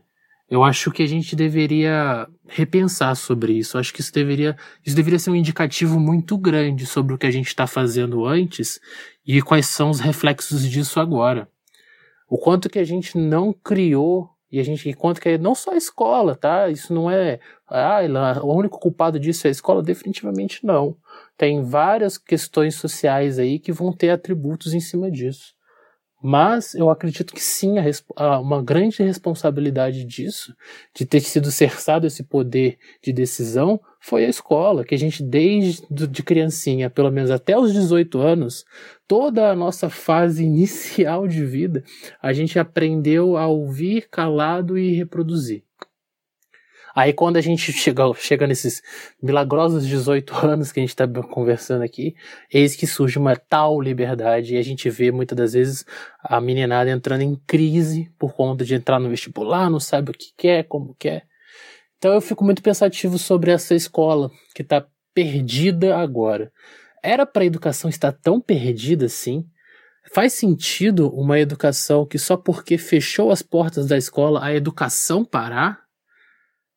Eu acho que a gente deveria repensar sobre isso. Eu acho que isso deveria, isso deveria ser um indicativo muito grande sobre o que a gente está fazendo antes e quais são os reflexos disso agora. O quanto que a gente não criou e a gente quanto que é não só a escola, tá? Isso não é, ah, o único culpado disso é a escola, definitivamente não. Tem várias questões sociais aí que vão ter atributos em cima disso. Mas eu acredito que sim, uma grande responsabilidade disso, de ter sido cerçado esse poder de decisão, foi a escola, que a gente, desde de criancinha, pelo menos até os 18 anos, toda a nossa fase inicial de vida, a gente aprendeu a ouvir calado e reproduzir. Aí quando a gente chega, chega nesses milagrosos 18 anos que a gente está conversando aqui, eis que surge uma tal liberdade e a gente vê muitas das vezes a meninada entrando em crise por conta de entrar no vestibular, não sabe o que quer, como quer. Então eu fico muito pensativo sobre essa escola que está perdida agora. Era para a educação estar tão perdida assim? Faz sentido uma educação que só porque fechou as portas da escola a educação parar?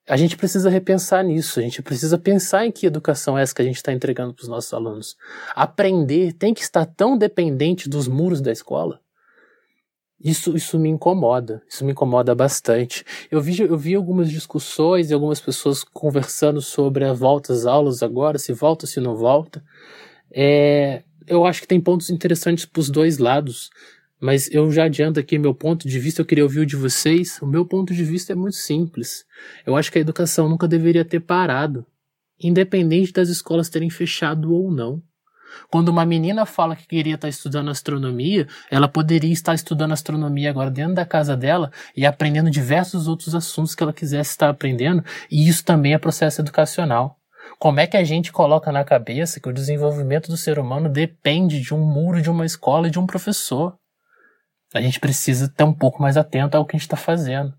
A gente precisa repensar nisso, a gente precisa pensar em que educação é essa que a gente está entregando para os nossos alunos. Aprender tem que estar tão dependente dos muros da escola? Isso, isso me incomoda, isso me incomoda bastante. Eu vi, eu vi algumas discussões e algumas pessoas conversando sobre a volta às aulas agora, se volta, se não volta. É, eu acho que tem pontos interessantes para os dois lados. Mas eu já adianto aqui meu ponto de vista, eu queria ouvir o de vocês. O meu ponto de vista é muito simples. Eu acho que a educação nunca deveria ter parado, independente das escolas terem fechado ou não. Quando uma menina fala que queria estar estudando astronomia, ela poderia estar estudando astronomia agora dentro da casa dela e aprendendo diversos outros assuntos que ela quisesse estar aprendendo, e isso também é processo educacional. Como é que a gente coloca na cabeça que o desenvolvimento do ser humano depende de um muro de uma escola e de um professor? A gente precisa estar um pouco mais atento ao que a gente está fazendo.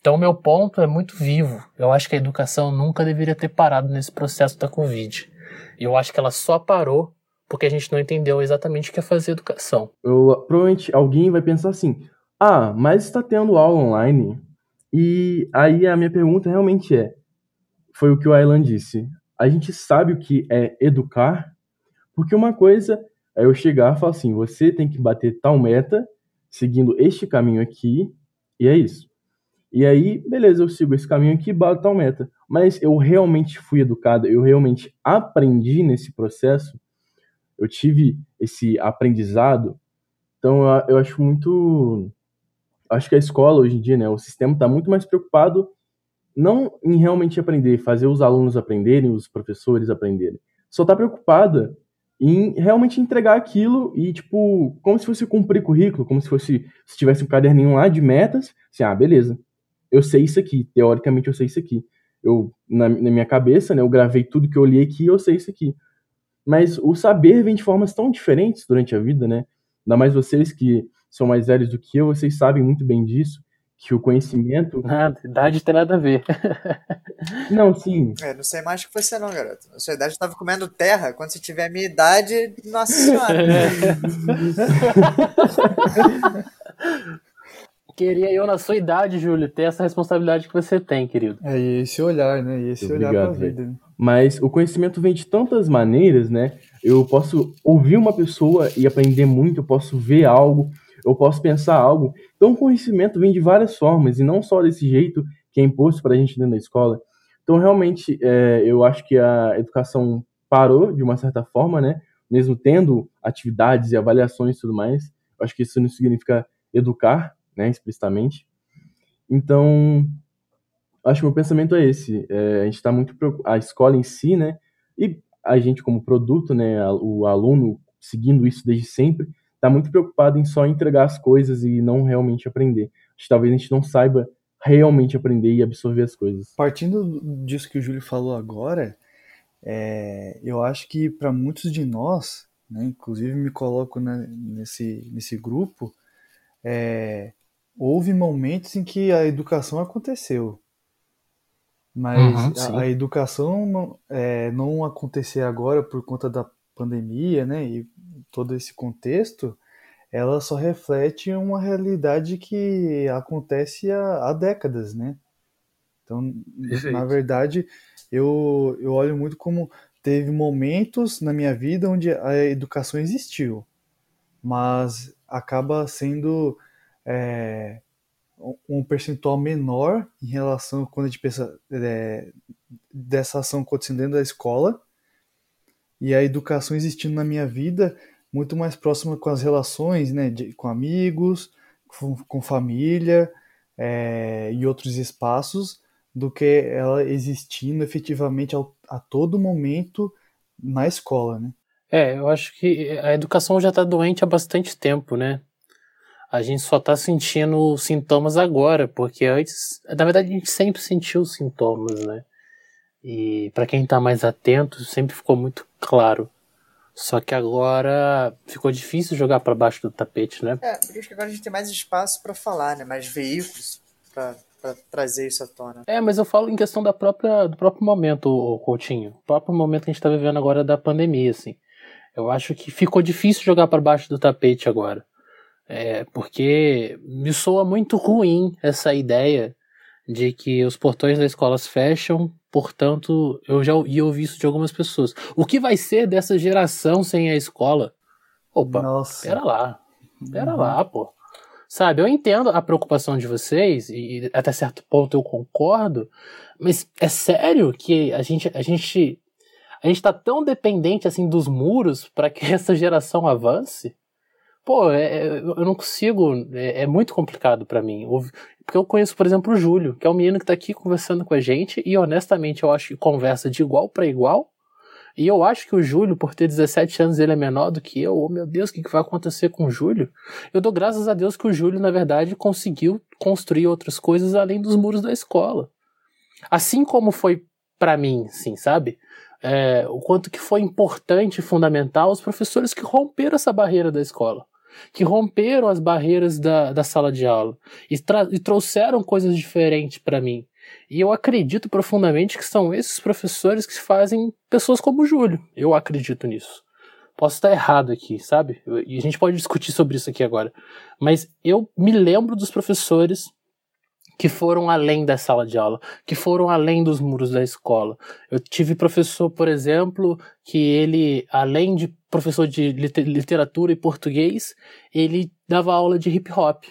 Então, o meu ponto é muito vivo. Eu acho que a educação nunca deveria ter parado nesse processo da Covid. E eu acho que ela só parou porque a gente não entendeu exatamente o que é fazer educação. Eu, provavelmente alguém vai pensar assim: ah, mas está tendo aula online. E aí a minha pergunta realmente é: foi o que o Aylan disse. A gente sabe o que é educar, porque uma coisa é eu chegar e falar assim: você tem que bater tal meta, seguindo este caminho aqui, e é isso. E aí, beleza, eu sigo esse caminho aqui, bato tal meta. Mas eu realmente fui educado, eu realmente aprendi nesse processo, eu tive esse aprendizado. Então eu acho muito. Acho que a escola hoje em dia, né, o sistema está muito mais preocupado não em realmente aprender, fazer os alunos aprenderem, os professores aprenderem. Só está preocupada em realmente entregar aquilo e, tipo, como se fosse cumprir currículo, como se fosse, se tivesse um caderninho lá de metas, assim, ah, beleza, eu sei isso aqui, teoricamente eu sei isso aqui. Eu, na, na minha cabeça, né, eu gravei tudo que eu li aqui e eu sei isso aqui. Mas o saber vem de formas tão diferentes durante a vida, né? Ainda mais vocês que são mais velhos do que eu, vocês sabem muito bem disso, que o conhecimento. Nada, idade tem nada a ver. não, sim. É, não sei mais que você não, garoto. A sua idade estava comendo terra. Quando você tiver a minha idade, nossa senhora. Queria eu, na sua idade, Júlio, ter essa responsabilidade que você tem, querido. É, e esse olhar, né? E esse Obrigado, olhar pra vida. Né? Mas o conhecimento vem de tantas maneiras, né? Eu posso ouvir uma pessoa e aprender muito, eu posso ver algo, eu posso pensar algo. Então, o conhecimento vem de várias formas e não só desse jeito que é imposto para a gente dentro da escola. Então, realmente, é, eu acho que a educação parou de uma certa forma, né? Mesmo tendo atividades e avaliações e tudo mais. Eu acho que isso não significa educar, né, explicitamente. Então, acho que meu pensamento é esse. É, a gente está muito a escola em si, né, e a gente como produto, né, o aluno seguindo isso desde sempre, está muito preocupado em só entregar as coisas e não realmente aprender. Acho que talvez a gente não saiba realmente aprender e absorver as coisas. Partindo disso que o Júlio falou agora, é, eu acho que para muitos de nós, né, inclusive me coloco né, nesse, nesse grupo, é, houve momentos em que a educação aconteceu. Mas uhum, a, a, educação não, é, não acontecer agora por conta da pandemia, né, e todo esse contexto, ela só reflete uma realidade que acontece há, há décadas, né? Então, Perfeito. na verdade, eu, eu olho muito como teve momentos na minha vida onde a educação existiu, mas acaba sendo é, um percentual menor em relação quando a gente pensa é, dessa ação acontecendo dentro da escola e a educação existindo na minha vida muito mais próxima com as relações, né, de, com amigos, com, com família é, e outros espaços, do que ela existindo efetivamente ao, a todo momento na escola, né? É, eu acho que a educação já está doente há bastante tempo, né? a gente só está sentindo sintomas agora, porque antes, na verdade, a gente sempre sentiu sintomas, né? E para quem está mais atento, sempre ficou muito claro. Só que agora ficou difícil jogar para baixo do tapete, né? É, porque acho que agora a gente tem mais espaço para falar, né? Mais veículos para trazer isso à tona. É, mas eu falo em questão da própria, do próprio momento, o Coutinho. O próprio momento que a gente está vivendo agora da pandemia, assim. Eu acho que ficou difícil jogar para baixo do tapete agora. É, porque me soa muito ruim essa ideia de que os portões das escolas fecham, portanto, eu já ia ouvir isso de algumas pessoas. O que vai ser dessa geração sem a escola? Opa, Nossa. pera lá, pera uhum. lá, pô. Sabe, eu entendo a preocupação de vocês, e até certo ponto eu concordo, mas é sério que a gente, a gente, a gente tá tão dependente assim dos muros para que essa geração avance? Pô, é, é, eu não consigo, é, é muito complicado para mim. Porque eu conheço, por exemplo, o Júlio, que é um menino que tá aqui conversando com a gente, e honestamente eu acho que conversa de igual para igual. E eu acho que o Júlio, por ter 17 anos, ele é menor do que eu. Oh, meu Deus, o que, vai acontecer com o Júlio? Eu dou graças a Deus que o Júlio, na verdade, conseguiu construir outras coisas além dos muros da escola. Assim como foi para mim, sim, sabe? é, o quanto que foi importante e fundamental os professores que romperam essa barreira da escola, que romperam as barreiras da, da sala de aula e, e trouxeram coisas diferentes para mim. E eu acredito profundamente que são esses professores que fazem pessoas como o Júlio. Eu acredito nisso. Posso estar errado aqui, sabe? E a gente pode discutir sobre isso aqui agora. Mas eu me lembro dos professores que foram além da sala de aula, que foram além dos muros da escola. Eu tive professor, por exemplo, que ele, além de professor de literatura e português, ele dava aula de hip hop.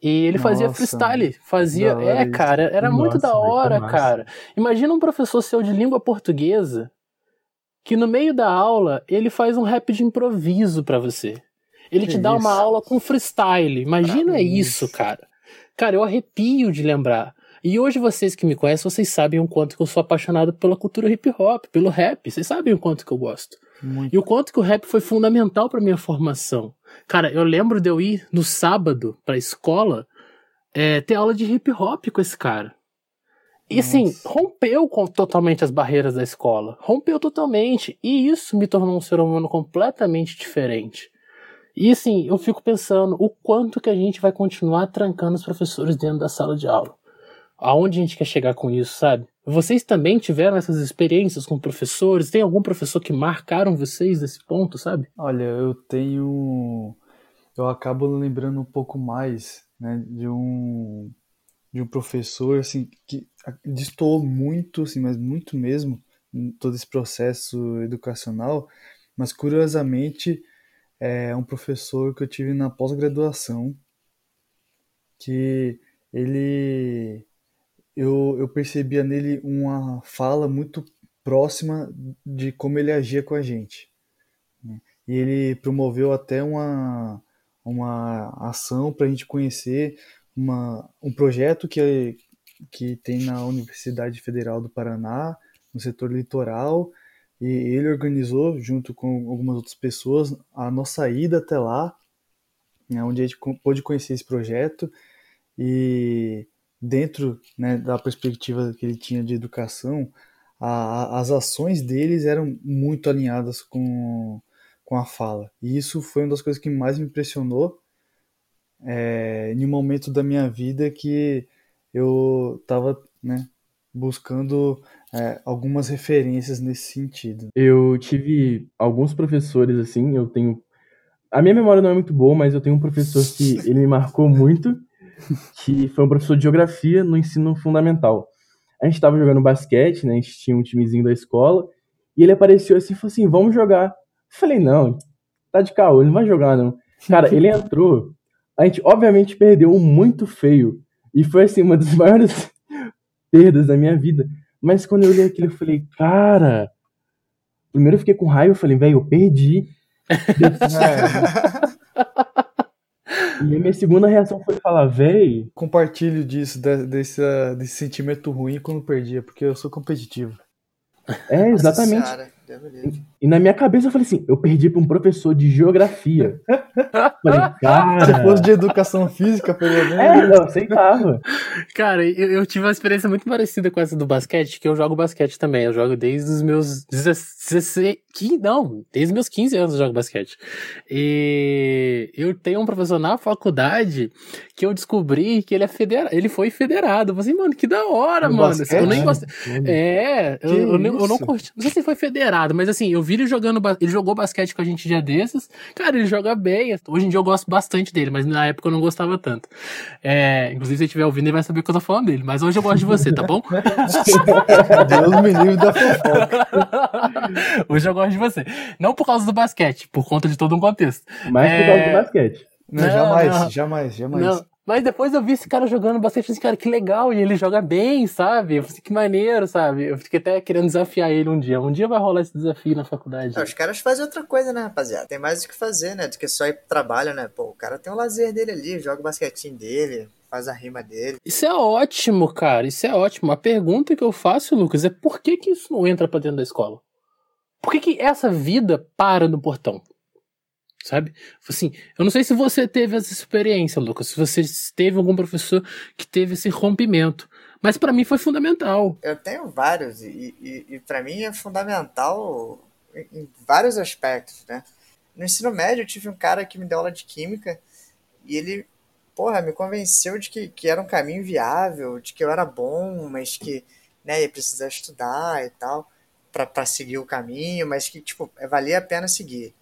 E ele Nossa, fazia freestyle, fazia, é, cara, era Nossa, muito da hora, cara. Imagina um professor seu de língua portuguesa que no meio da aula ele faz um rap de improviso para você. Ele que te dá isso? uma aula com freestyle. Imagina ah, isso, cara. Cara, eu arrepio de lembrar. E hoje vocês que me conhecem, vocês sabem o quanto que eu sou apaixonado pela cultura hip hop, pelo rap. Vocês sabem o quanto que eu gosto. Muito. E o quanto que o rap foi fundamental para minha formação. Cara, eu lembro de eu ir no sábado pra escola é, ter aula de hip hop com esse cara. E assim, Nossa. assim, rompeu com, totalmente as barreiras da escola. Rompeu totalmente. E isso me tornou um ser humano completamente diferente. E assim, eu fico pensando o quanto que a gente vai continuar trancando os professores dentro da sala de aula. Aonde a gente quer chegar com isso, sabe? Vocês também tiveram essas experiências com professores? Tem algum professor que marcaram vocês nesse ponto, sabe? Olha, eu tenho. Eu acabo lembrando um pouco mais né, de um de um professor assim que destoou muito, assim, mas muito mesmo todo esse processo educacional, mas curiosamente é um professor que eu tive na pós-graduação, que ele eu, eu percebia nele uma fala muito próxima de como ele agia com a gente. Né? E ele promoveu até uma, uma ação para a gente conhecer uma, um projeto que, que tem na Universidade Federal do Paraná, no setor litoral, e ele organizou, junto com algumas outras pessoas, a nossa ida até lá, né, onde a gente pôde conhecer esse projeto e dentro né, da perspectiva que ele tinha de educação, a, as ações deles eram muito alinhadas com, com a fala. E isso foi uma das coisas que mais me impressionou é, em um momento da minha vida que eu estava né, buscando é, algumas referências nesse sentido. Eu tive alguns professores assim, eu tenho. A minha memória não é muito boa, mas eu tenho um professor que ele me marcou muito, que foi um professor de geografia no ensino fundamental. A gente estava jogando basquete, né? A gente tinha um timezinho da escola, e ele apareceu assim e falou assim: vamos jogar. Eu falei, não, tá de caô, ele não vai jogar, não. Cara, ele entrou, a gente obviamente perdeu um muito feio. E foi assim, uma das maiores perdas da minha vida. Mas quando eu li aquilo, eu falei, cara. Primeiro eu fiquei com raiva, eu falei, velho, eu perdi. e a minha segunda reação foi falar, velho. Compartilho disso, desse, desse sentimento ruim quando perdia, porque eu sou competitivo. É, exatamente. E, e, na minha cabeça eu falei assim, eu perdi para um professor de geografia. falei, cara... Se fosse de educação física, pelo menos. É, não, aceitava. Cara, eu, eu, tive uma experiência muito parecida com essa do basquete, que eu jogo basquete também. Eu jogo desde os meus 16... Não, desde os meus 15 anos eu jogo basquete. E eu tenho um professor na faculdade que eu descobri que ele é federado. Ele foi federado. Eu falei assim, mano, que da hora, no mano. Basquete? Eu nem gostei. É, eu, eu, eu, não curti. Não sei se foi federado mas assim, eu vi ele jogando. Ele jogou basquete com a gente dia desses. Cara, ele joga bem. Hoje em dia eu gosto bastante dele, mas na época eu não gostava tanto. É, inclusive, se ele estiver ouvindo, ele vai saber que eu tô falando dele. Mas hoje eu gosto de você, tá bom? Deus me livre da fofoca. hoje eu gosto de você. Não por causa do basquete, por conta de todo um contexto. Mas é... por causa do basquete. Não, não jamais, não. jamais, jamais. Não. Mas depois eu vi esse cara jogando bastante, falei assim, cara, que legal, e ele joga bem, sabe? Eu falei assim, que maneiro, sabe? Eu fiquei até querendo desafiar ele um dia. Um dia vai rolar esse desafio na faculdade. os caras fazem outra coisa, né, rapaziada? Tem mais o que fazer, né? Do que só ir pro trabalho, né? Pô, o cara tem o lazer dele ali, joga o basquetinho dele, faz a rima dele. Isso é ótimo, cara, isso é ótimo. A pergunta que eu faço, Lucas, é por que que isso não entra pra dentro da escola? Por que que essa vida para no portão? Sabe? Assim, eu não sei se você teve essa experiência, Lucas, se você teve algum professor que teve esse rompimento, Mas para mim foi fundamental. Eu tenho vários, e, e, e para mim é fundamental em, em vários aspectos, né? No ensino médio eu tive um cara que me deu aula de química e ele, porra, me convenceu de que, que era um caminho viável, de que eu era bom, mas que né, ia precisar estudar e tal para seguir o caminho, mas que, tipo, valia a pena seguir.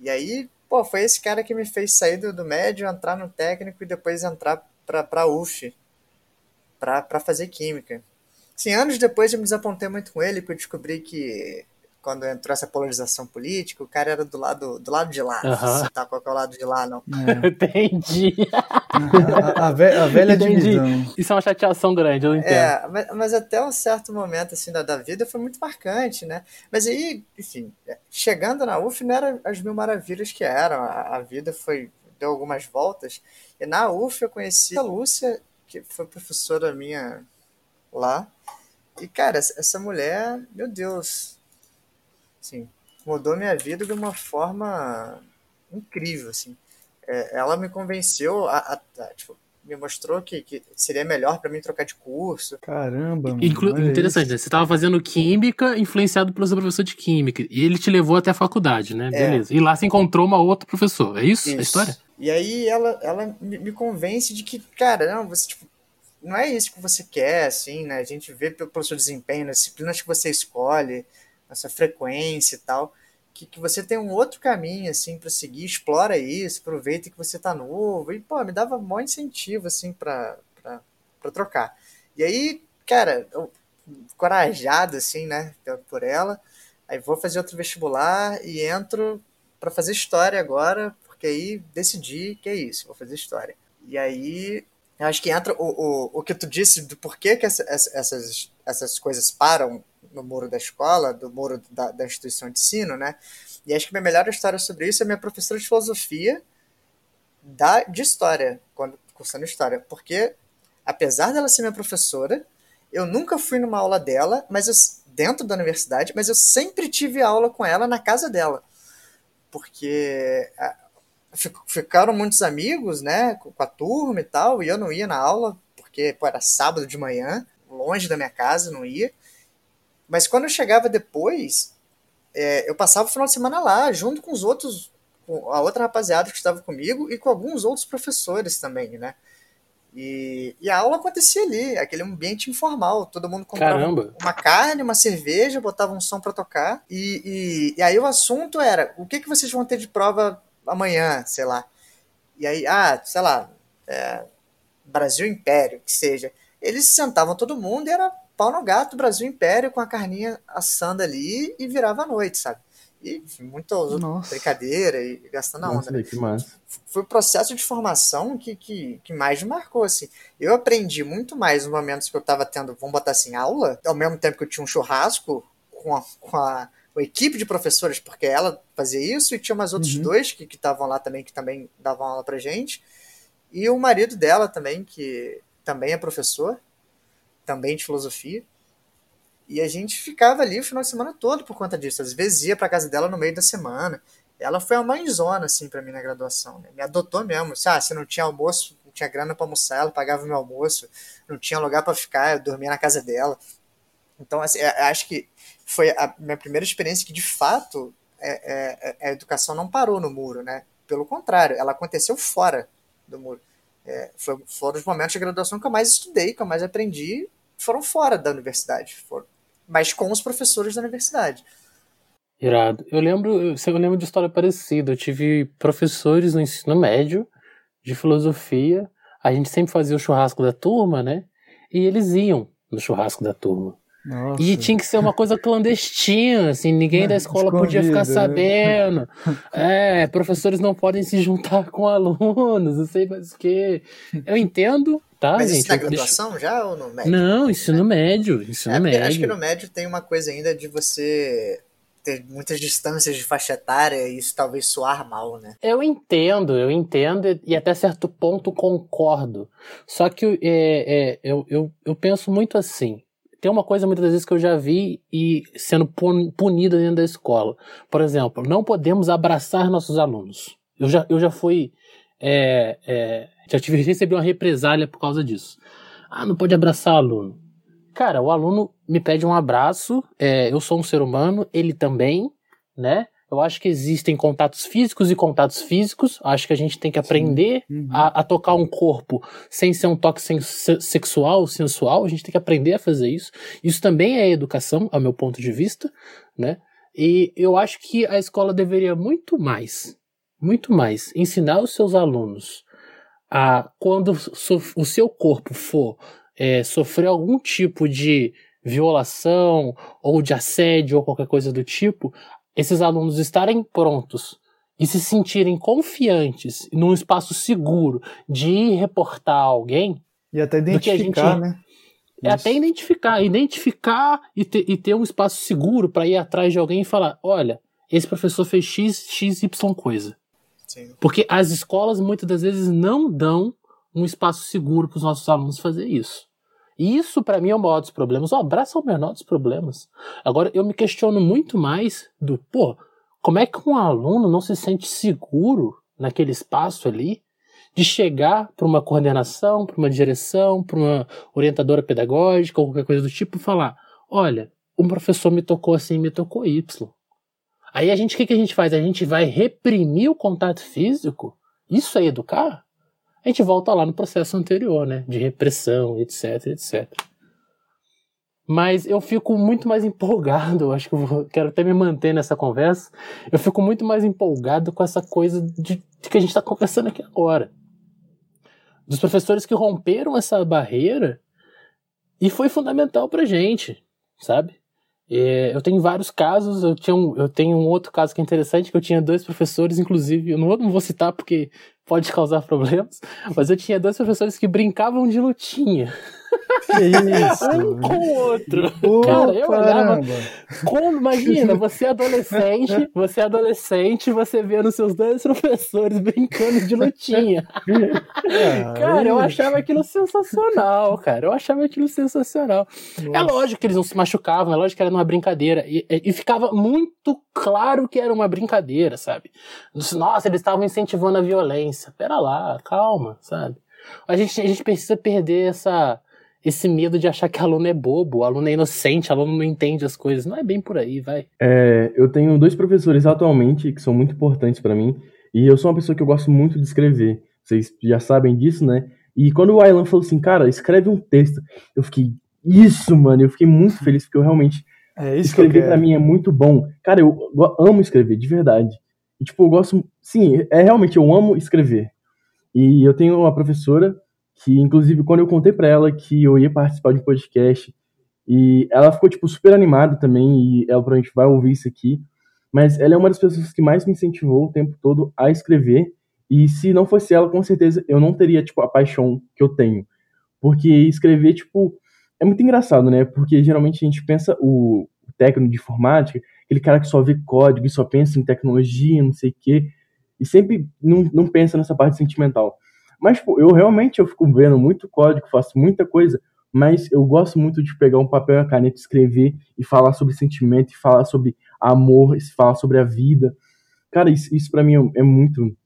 E aí, pô, foi esse cara que me fez sair do, do médio, entrar no técnico e depois entrar pra, pra UF, pra fazer química. Assim, anos depois eu me desapontei muito com ele, porque eu descobri que quando entrou essa polarização política, o cara era do lado, do lado de lá. Uhum. Tá qual é o lado de lá, não. É. Entendi. A, a, a, velha Entendi. divisão. Isso é uma chateação grande, eu entendo. É, mas, mas até um certo momento assim da, da, vida foi muito marcante, né? Mas aí, enfim, chegando na UF não era as mil maravilhas que eram. A, a vida foi deu algumas voltas. E na UF eu conheci a Lúcia, que foi professora minha lá. E, cara, essa mulher, meu Deus, assim, mudou minha vida de uma forma incrível, assim. É, ela me convenceu, a, a, a, tipo, me mostrou que, que seria melhor para mim trocar de curso. Caramba, mano, Inclu interessante, né? Você estava fazendo química, influenciado pelo seu professor de química, e ele te levou até a faculdade, né? É. Beleza. E lá você encontrou uma outra professora, é isso, isso. a história? E aí ela, ela me convence de que, cara, não, você, tipo, não é isso que você quer, assim, né? A gente vê pelo, pelo seu desempenho, nas disciplinas que você escolhe, essa frequência e tal, que, que você tem um outro caminho, assim, para seguir, explora isso, aproveita que você tá novo, e, pô, me dava maior incentivo, assim, para trocar. E aí, cara, eu, corajado, assim, né, por ela, aí vou fazer outro vestibular e entro para fazer história agora, porque aí decidi que é isso, vou fazer história. E aí, eu acho que entra o, o, o que tu disse do porquê que essa, essas, essas coisas param no muro da escola, do muro da, da instituição de ensino, né? E acho que minha melhor história sobre isso é minha professora de filosofia da, de história, quando cursando história. Porque, apesar dela ser minha professora, eu nunca fui numa aula dela, mas eu, dentro da universidade, mas eu sempre tive aula com ela na casa dela. Porque a, ficaram muitos amigos, né, com a turma e tal, e eu não ia na aula, porque pô, era sábado de manhã, longe da minha casa, não ia. Mas quando eu chegava depois, é, eu passava o final de semana lá, junto com os outros, com a outra rapaziada que estava comigo e com alguns outros professores também, né? E, e, a aula acontecia ali, aquele ambiente informal. Todo mundo comprava Caramba. uma carne, uma cerveja, botava um som para tocar. E, e, e, aí o assunto era: o que, que vocês vão ter de prova amanhã, sei lá. E aí, ah, sei lá, é, Brasil Império, que seja. Eles sentavam todo mundo e era pau no gato, Brasil Império, com a carninha assando ali e virava a noite, sabe? E enfim, muita brincadeira e gastando a onda. Né? Foi o processo de formação que, que, que mais me marcou, assim. Eu aprendi muito mais nos momentos que eu estava tendo, vamos botar assim, aula, ao mesmo tempo que eu tinha um churrasco com a, com a, com a equipe de professores, porque ela fazia isso, e tinha mais outros uhum. dois que estavam lá também, que também davam aula pra gente. E o marido dela também, que também é professor, também de filosofia. E a gente ficava ali o final de semana todo por conta disso. Às vezes ia para casa dela no meio da semana. Ela foi a mãezona, assim, para mim na graduação. Né? Me adotou mesmo. Ah, se não tinha almoço, não tinha grana para almoçar, ela pagava meu almoço. Não tinha lugar para ficar, eu dormia na casa dela. Então, assim, acho que foi a minha primeira experiência que, de fato, é, é, é, a educação não parou no muro, né? Pelo contrário, ela aconteceu fora do muro. É, foi, foram os momentos de graduação que eu mais estudei, que eu mais aprendi, foram fora da universidade, foram, mas com os professores da universidade. Irado. Eu lembro, eu lembro de história parecida. Eu tive professores no ensino médio de filosofia. A gente sempre fazia o churrasco da turma, né? E eles iam no churrasco da turma. Nossa. E tinha que ser uma coisa clandestina, assim, ninguém da escola podia ficar né? sabendo. É, professores não podem se juntar com alunos, não sei mais o que. Eu entendo, tá, Mas gente? Isso na graduação já ou no médio? Não, ensino médio. Ensino é, médio. Acho que no médio tem uma coisa ainda de você ter muitas distâncias de faixa etária e isso talvez soar mal, né? Eu entendo, eu entendo e até certo ponto concordo. Só que é, é, eu, eu, eu penso muito assim tem uma coisa muitas vezes que eu já vi e sendo punida dentro da escola. Por exemplo, não podemos abraçar nossos alunos. Eu já, eu já fui. É, é, já tive recebi uma represália por causa disso. Ah, não pode abraçar aluno. Cara, o aluno me pede um abraço, é, eu sou um ser humano, ele também, né? Eu acho que existem contatos físicos e contatos físicos. Acho que a gente tem que aprender uhum. a, a, tocar um corpo sem ser um toque sexual, sensual. A gente tem que aprender a fazer isso. Isso também é educação, a meu ponto de vista, né? E eu acho que a escola deveria muito mais, muito mais, ensinar os seus alunos a quando o seu corpo for é, sofrer algum tipo de violação ou de assédio ou qualquer coisa do tipo, esses alunos estarem prontos e se sentirem confiantes num espaço seguro de ir reportar alguém. E até identificar, gente, né? É Isso. até identificar, identificar e ter, e ter um espaço seguro para ir atrás de alguém e falar: olha, esse professor fez X, X, Y coisa. Porque as escolas muitas das vezes não dão um espaço seguro para os nossos alunos fazer isso. E isso para mim é o maior dos problemas. O abraço é o menor dos problemas. Agora eu me questiono muito mais do, pô, como é que um aluno não se sente seguro naquele espaço ali de chegar para uma coordenação, para uma direção, para uma orientadora pedagógica ou qualquer coisa do tipo e falar: olha, um professor me tocou assim, me tocou Y. Aí a gente, o que, que a gente faz? A gente vai reprimir o contato físico? Isso é educar? A gente volta lá no processo anterior, né? De repressão, etc, etc. Mas eu fico muito mais empolgado, acho que eu vou, quero até me manter nessa conversa. Eu fico muito mais empolgado com essa coisa de, de que a gente está conversando aqui agora dos professores que romperam essa barreira e foi fundamental pra gente, sabe? É, eu tenho vários casos, eu, tinha um, eu tenho um outro caso que é interessante, que eu tinha dois professores, inclusive, eu não, não vou citar porque pode causar problemas, mas eu tinha dois professores que brincavam de lutinha. Que isso? um com o outro. Oh, Cara, eu olhava. Como, imagina, você é adolescente, você é adolescente, você vendo seus dois professores brincando de lutinha. cara, eu achava aquilo sensacional, cara. Eu achava aquilo sensacional. É Nossa. É lógico que eles não se machucavam, é lógico que era uma brincadeira. E, e ficava muito claro que era uma brincadeira, sabe? Nossa, eles estavam incentivando a violência. Pera lá, calma, sabe? A gente, a gente precisa perder essa esse medo de achar que aluno é bobo, aluno é inocente, aluno não entende as coisas. Não é bem por aí, vai. É, eu tenho dois professores atualmente que são muito importantes para mim, e eu sou uma pessoa que eu gosto muito de escrever. Vocês já sabem disso, né? E quando o Aylan falou assim, cara, escreve um texto, eu fiquei, isso, mano, eu fiquei muito feliz, porque eu realmente. É isso escrever para mim é muito bom. Cara, eu amo escrever, de verdade. E, tipo, eu gosto. Sim, é realmente, eu amo escrever. E eu tenho uma professora que inclusive quando eu contei para ela que eu ia participar de um podcast e ela ficou tipo super animada também e ela provavelmente vai ouvir isso aqui, mas ela é uma das pessoas que mais me incentivou o tempo todo a escrever e se não fosse ela, com certeza eu não teria tipo a paixão que eu tenho. Porque escrever tipo é muito engraçado, né? Porque geralmente a gente pensa o técnico de informática, aquele cara que só vê código e só pensa em tecnologia, não sei o quê, e sempre não, não pensa nessa parte sentimental. Mas, tipo, eu realmente eu fico vendo muito código, faço muita coisa, mas eu gosto muito de pegar um papel e uma caneta, escrever e falar sobre sentimento, e falar sobre amor, e falar sobre a vida. Cara, isso, isso para mim é, é muito.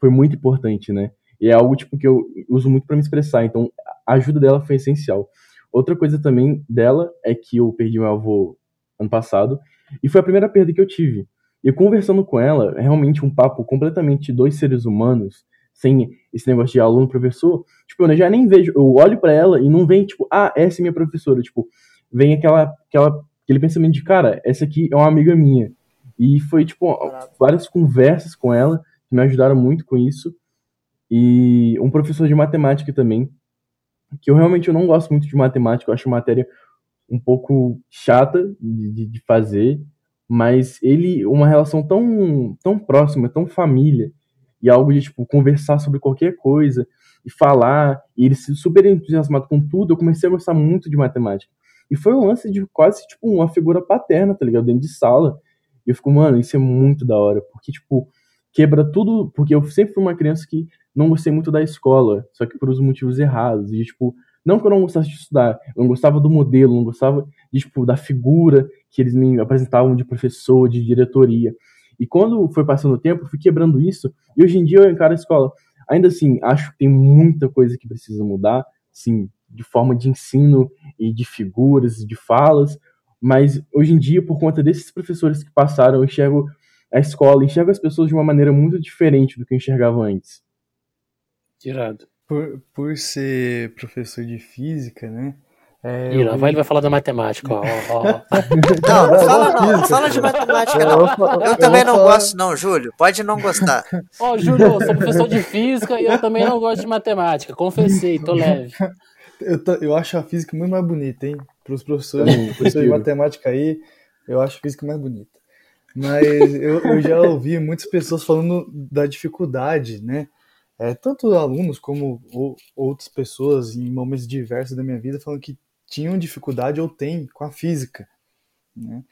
Foi muito importante, né? E é algo tipo que eu uso muito para me expressar. Então, a ajuda dela foi essencial. Outra coisa também dela é que eu perdi meu avô ano passado e foi a primeira perda que eu tive. E conversando com ela, realmente um papo completamente dois seres humanos, sem esse negócio de aluno, professor, tipo, eu já nem vejo, eu olho para ela e não vem, tipo, ah, essa é minha professora, tipo, vem aquela, aquela, aquele pensamento de, cara, essa aqui é uma amiga minha. E foi, tipo, várias conversas com ela que me ajudaram muito com isso. E um professor de matemática também, que eu realmente eu não gosto muito de matemática, eu acho matéria um pouco chata de, de fazer, mas ele, uma relação tão, tão próxima, tão família, e algo de, tipo, conversar sobre qualquer coisa e falar, e ele se super entusiasmado com tudo, eu comecei a gostar muito de matemática. E foi um lance de quase, tipo, uma figura paterna, tá ligado? Dentro de sala. E eu fico, mano, isso é muito da hora, porque, tipo, quebra tudo, porque eu sempre fui uma criança que não gostei muito da escola, só que por os motivos errados, e, tipo, não que eu não gostasse de estudar, eu não gostava do modelo, não gostava de, tipo, da figura que eles me apresentavam de professor, de diretoria. E quando foi passando o tempo, fui quebrando isso, e hoje em dia eu encaro a escola. Ainda assim, acho que tem muita coisa que precisa mudar, sim, de forma de ensino e de figuras e de falas, mas hoje em dia, por conta desses professores que passaram, eu enxergo a escola, enxergo as pessoas de uma maneira muito diferente do que eu enxergava antes. Tirado. Por, por ser professor de física, né? É, e lá vai, ele vai falar da matemática. Ó, ó. Não, não fala não, não fala de matemática não. Eu também não gosto não, Júlio. Pode não gostar. Ó, oh, Júlio, eu sou professor de física e eu também não gosto de matemática. Confessei, tô leve. Eu, eu acho a física muito mais bonita, hein? Para os professores, professores de matemática aí, eu acho a física mais bonita. Mas eu, eu já ouvi muitas pessoas falando da dificuldade, né? É, tanto alunos como ou, outras pessoas em momentos diversos da minha vida falando que tinham dificuldade ou têm com a física, né?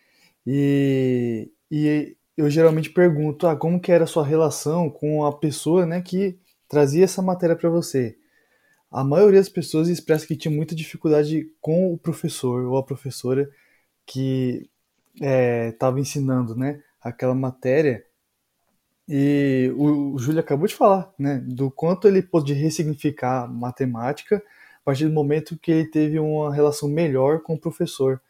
E, e eu geralmente pergunto, ah, como que era a sua relação com a pessoa, né, que trazia essa matéria para você? A maioria das pessoas expressa que tinha muita dificuldade com o professor ou a professora que estava é, ensinando, né, aquela matéria. E o, o Júlio acabou de falar, né, do quanto ele pôde ressignificar matemática partir do momento que ele teve uma relação melhor com o professor.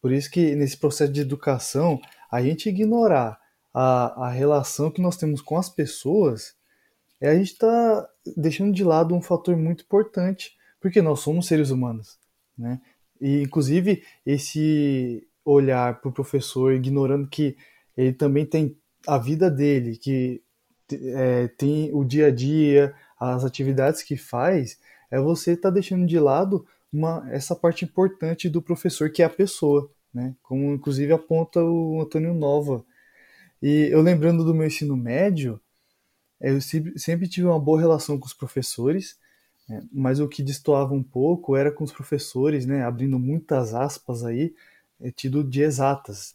Por isso que nesse processo de educação, a gente ignorar a, a relação que nós temos com as pessoas, é a gente está deixando de lado um fator muito importante, porque nós somos seres humanos, né? E inclusive esse olhar para o professor ignorando que ele também tem a vida dele, que é, tem o dia a dia, as atividades que faz, é você estar tá deixando de lado uma, essa parte importante do professor, que é a pessoa, né? Como inclusive aponta o Antônio Nova. E eu lembrando do meu ensino médio, eu sempre, tive uma boa relação com os professores, né? mas o que destoava um pouco era com os professores, né? Abrindo muitas aspas aí, é tido de exatas.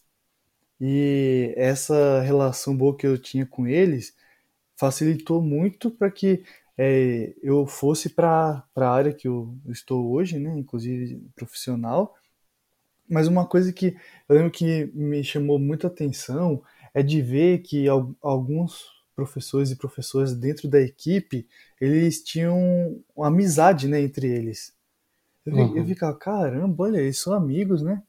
E essa relação boa que eu tinha com eles facilitou muito para que é, eu fosse para a área que eu estou hoje, né, inclusive profissional. Mas uma coisa que eu lembro que me chamou muita atenção é de ver que alguns professores e professoras dentro da equipe eles tinham amizade né, entre eles. Eu, uhum. eu ficava, caramba, olha, eles são amigos, né?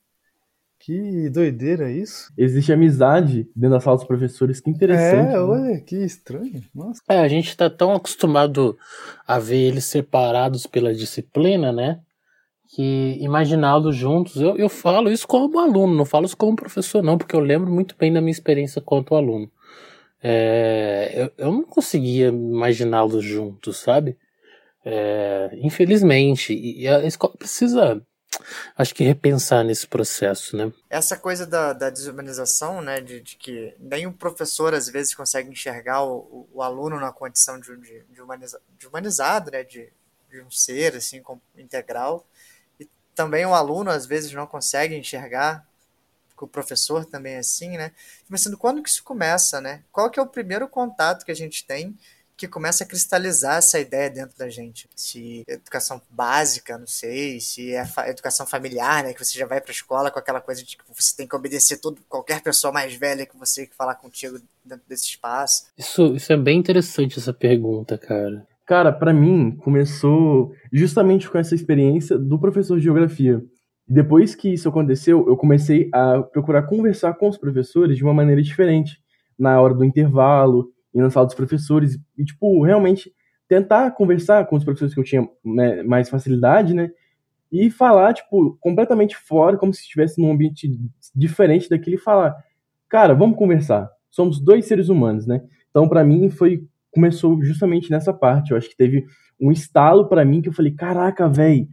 Que doideira isso. Existe amizade dentro da sala dos professores, que interessante. É, né? olha, que estranho. Nossa. É, a gente tá tão acostumado a ver eles separados pela disciplina, né? Que imaginá-los juntos, eu, eu falo isso como aluno, não falo isso como professor, não, porque eu lembro muito bem da minha experiência quanto aluno. É, eu, eu não conseguia imaginá-los juntos, sabe? É, infelizmente, e a escola precisa acho que repensar nesse processo, né? Essa coisa da, da desumanização, né, de, de, que nem o professor às vezes consegue enxergar o, o aluno na condição de, de, de, humaniza, de humanizado, né, de, de um ser assim integral, e também o aluno às vezes não consegue enxergar que o professor também é assim, né? Pensando quando que isso começa, né? Qual que é o primeiro contato que a gente tem que começa a cristalizar essa ideia dentro da gente. Se educação básica, não sei, se é fa educação familiar, né, que você já vai para a escola com aquela coisa de que você tem que obedecer todo qualquer pessoa mais velha que você que falar contigo dentro desse espaço. Isso, isso é bem interessante essa pergunta, cara. Cara, para mim começou justamente com essa experiência do professor de geografia. Depois que isso aconteceu, eu comecei a procurar conversar com os professores de uma maneira diferente, na hora do intervalo, ir na sala dos professores e, tipo, realmente tentar conversar com os professores que eu tinha né, mais facilidade, né? E falar, tipo, completamente fora, como se estivesse num ambiente diferente daquele e falar, cara, vamos conversar. Somos dois seres humanos, né? Então, para mim, foi começou justamente nessa parte. Eu acho que teve um estalo para mim que eu falei, caraca, velho,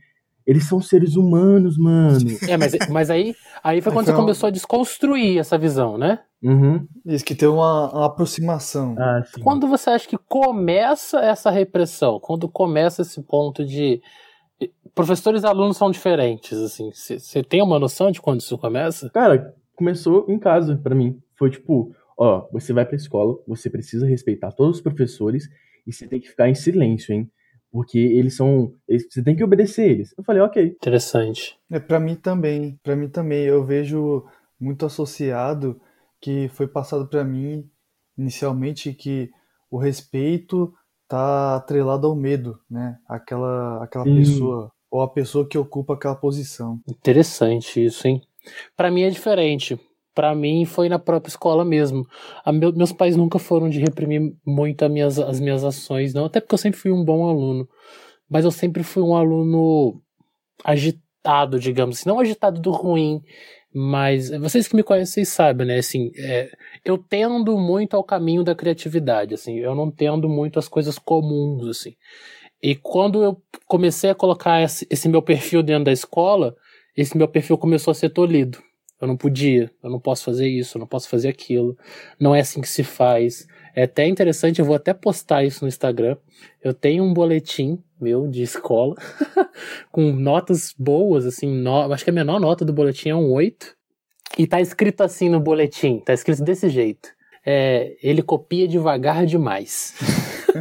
eles são seres humanos, mano. É, mas, mas aí, aí foi quando você começou a desconstruir essa visão, né? Uhum. Isso, que tem uma, uma aproximação. Ah, quando você acha que começa essa repressão? Quando começa esse ponto de. Professores e alunos são diferentes, assim. Você tem uma noção de quando isso começa? Cara, começou em casa, para mim. Foi tipo, ó, você vai pra escola, você precisa respeitar todos os professores e você tem que ficar em silêncio, hein? porque eles são. Eles, você tem que obedecer eles. Eu falei, ok. Interessante. É, para mim também. para mim também. Eu vejo muito associado que foi passado para mim inicialmente que o respeito tá atrelado ao medo, né? Aquela, aquela pessoa ou a pessoa que ocupa aquela posição. Interessante isso, hein? Para mim é diferente. Para mim foi na própria escola mesmo. Meu, meus pais nunca foram de reprimir muito as minhas, as minhas ações, não. Até porque eu sempre fui um bom aluno. Mas eu sempre fui um aluno agitado, digamos assim. Não agitado do ruim, mas vocês que me conhecem sabem, né? Assim, é, eu tendo muito ao caminho da criatividade, assim. Eu não tendo muito as coisas comuns, assim. E quando eu comecei a colocar esse, esse meu perfil dentro da escola, esse meu perfil começou a ser tolhido. Eu não podia, eu não posso fazer isso, eu não posso fazer aquilo. Não é assim que se faz. É até interessante, eu vou até postar isso no Instagram. Eu tenho um boletim meu de escola com notas boas, assim, no... acho que a menor nota do boletim é um 8. E tá escrito assim no boletim, tá escrito desse jeito. É, ele copia devagar demais.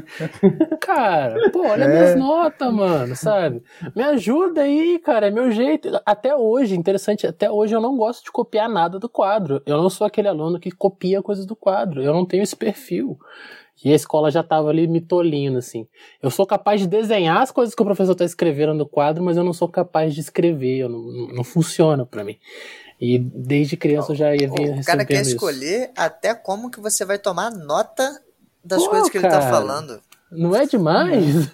cara, pô, olha é. minhas notas, mano, sabe? Me ajuda aí, cara, é meu jeito. Até hoje, interessante, até hoje eu não gosto de copiar nada do quadro. Eu não sou aquele aluno que copia coisas do quadro. Eu não tenho esse perfil. E a escola já tava ali me tolindo, assim. Eu sou capaz de desenhar as coisas que o professor tá escrevendo no quadro, mas eu não sou capaz de escrever. Não, não funciona para mim. E desde criança eu já ia vir O cara quer isso. escolher até como que você vai tomar nota das Pô, coisas que cara, ele tá falando. Não é demais?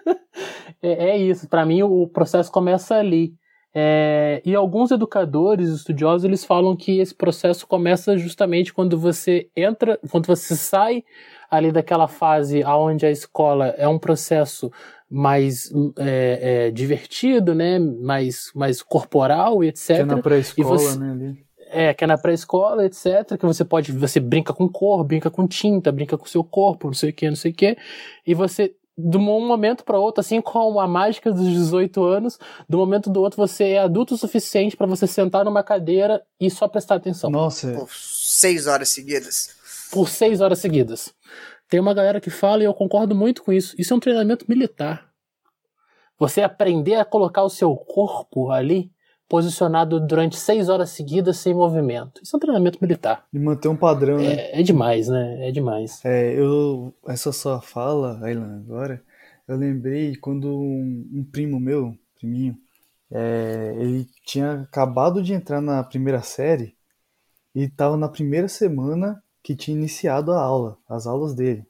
é, é, isso. Para mim, o processo começa ali. É, e alguns educadores, estudiosos, eles falam que esse processo começa justamente quando você entra, quando você sai ali daquela fase onde a escola é um processo mais é, é, divertido, né, mais, mais corporal e etc. Que é na pré-escola, né, ali. É, que é na pré-escola, etc. Que você pode, você brinca com cor, brinca com tinta, brinca com seu corpo, não sei o que, não sei o que. E você, de um momento para outro, assim como a mágica dos 18 anos, do momento do outro você é adulto o suficiente para você sentar numa cadeira e só prestar atenção. Nossa. Por seis horas seguidas. Por seis horas seguidas. Tem uma galera que fala e eu concordo muito com isso. Isso é um treinamento militar. Você aprender a colocar o seu corpo ali posicionado durante seis horas seguidas sem movimento. Isso é um treinamento militar. E manter um padrão, é, né? É demais, né? É demais. É, eu, essa sua fala, Aylan, agora, eu lembrei quando um, um primo meu, priminho, é, ele tinha acabado de entrar na primeira série e estava na primeira semana que tinha iniciado a aula, as aulas dele.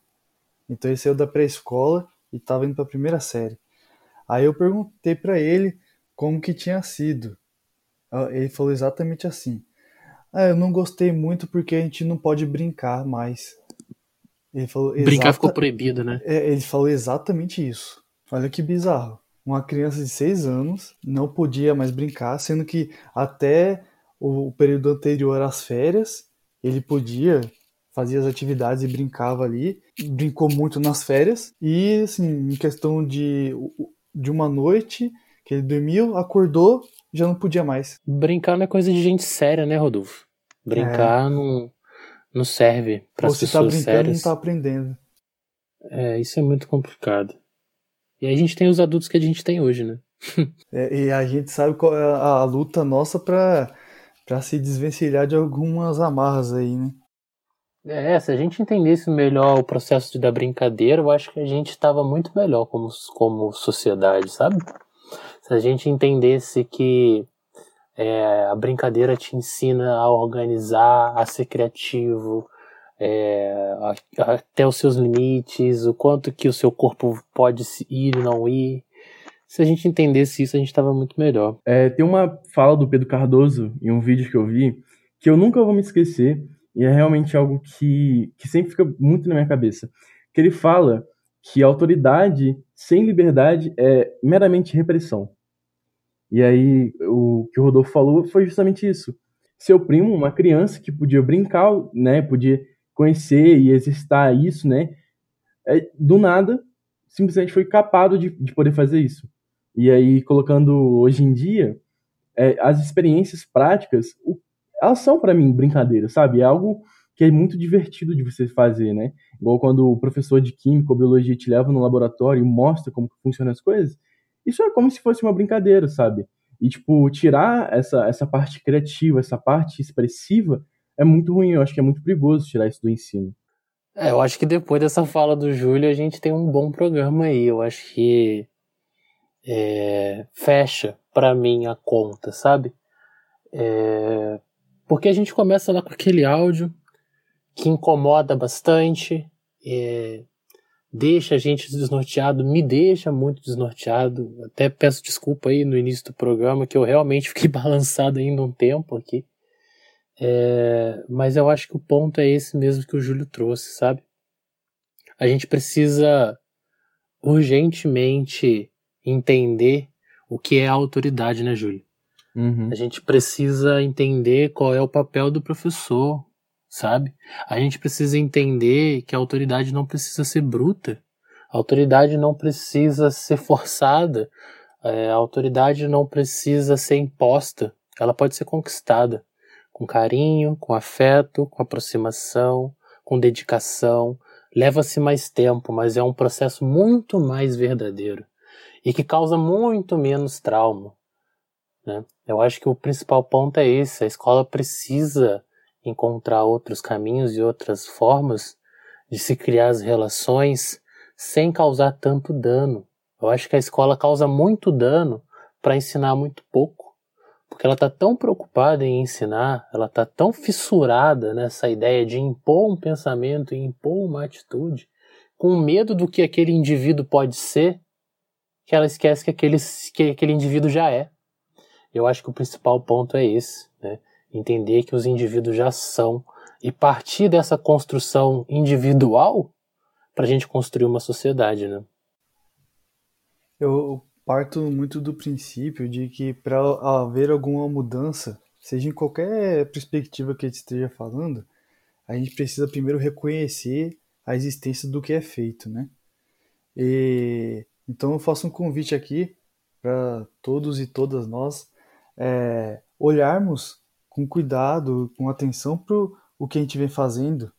Então ele saiu da pré-escola e estava indo para a primeira série. Aí eu perguntei para ele como que tinha sido. Ah, ele falou exatamente assim: ah, eu não gostei muito porque a gente não pode brincar mais. Ele falou Brincar ficou proibido, né? É, ele falou exatamente isso. Olha que bizarro. Uma criança de 6 anos não podia mais brincar, sendo que até o período anterior às férias ele podia fazer as atividades e brincava ali. Brincou muito nas férias. E, assim, em questão de, de uma noite que ele dormiu, acordou, já não podia mais. Brincar não é coisa de gente séria, né, Rodolfo? Brincar é. não, não serve para as pessoas tá brincando, sérias. não tá aprendendo. É, isso é muito complicado. E a gente tem os adultos que a gente tem hoje, né? é, e a gente sabe qual é a, a luta nossa pra, pra se desvencilhar de algumas amarras aí, né? É, se a gente entendesse melhor o processo da brincadeira, eu acho que a gente estava muito melhor como, como sociedade, sabe? Se a gente entendesse que é, a brincadeira te ensina a organizar, a ser criativo, é, até os seus limites, o quanto que o seu corpo pode ir e não ir. Se a gente entendesse isso, a gente estava muito melhor. É, tem uma fala do Pedro Cardoso em um vídeo que eu vi que eu nunca vou me esquecer e é realmente algo que, que sempre fica muito na minha cabeça. Que ele fala que a autoridade sem liberdade é meramente repressão. E aí, o que o Rodolfo falou foi justamente isso. Seu primo, uma criança que podia brincar, né, podia conhecer e exercitar isso, né, é, do nada, simplesmente foi capado de, de poder fazer isso. E aí, colocando hoje em dia, é, as experiências práticas, o, elas são para mim brincadeiras, sabe? É algo que é muito divertido de você fazer, né? Igual quando o professor de química ou biologia te leva no laboratório e mostra como funcionam as coisas. Isso é como se fosse uma brincadeira, sabe? E, tipo, tirar essa, essa parte criativa, essa parte expressiva, é muito ruim. Eu acho que é muito perigoso tirar isso do ensino. É, eu acho que depois dessa fala do Júlio, a gente tem um bom programa aí. Eu acho que é, fecha para mim a conta, sabe? É, porque a gente começa lá com aquele áudio que incomoda bastante, é, deixa a gente desnorteado, me deixa muito desnorteado. Até peço desculpa aí no início do programa que eu realmente fiquei balançado ainda um tempo aqui. É, mas eu acho que o ponto é esse mesmo que o Júlio trouxe, sabe? A gente precisa urgentemente entender o que é a autoridade, né, Júlio? Uhum. A gente precisa entender qual é o papel do professor, sabe? A gente precisa entender que a autoridade não precisa ser bruta, a autoridade não precisa ser forçada, é, a autoridade não precisa ser imposta, ela pode ser conquistada com carinho, com afeto, com aproximação, com dedicação. Leva-se mais tempo, mas é um processo muito mais verdadeiro e que causa muito menos trauma. Né? Eu acho que o principal ponto é esse: a escola precisa encontrar outros caminhos e outras formas de se criar as relações sem causar tanto dano. Eu acho que a escola causa muito dano para ensinar muito pouco, porque ela está tão preocupada em ensinar, ela está tão fissurada nessa ideia de impor um pensamento e impor uma atitude, com medo do que aquele indivíduo pode ser, que ela esquece que aquele, que aquele indivíduo já é. Eu acho que o principal ponto é esse? Entender que os indivíduos já são e partir dessa construção individual para a gente construir uma sociedade, né? Eu parto muito do princípio de que para haver alguma mudança, seja em qualquer perspectiva que a gente esteja falando, a gente precisa primeiro reconhecer a existência do que é feito, né? E então eu faço um convite aqui para todos e todas nós é, olharmos com cuidado, com atenção para o que a gente vem fazendo,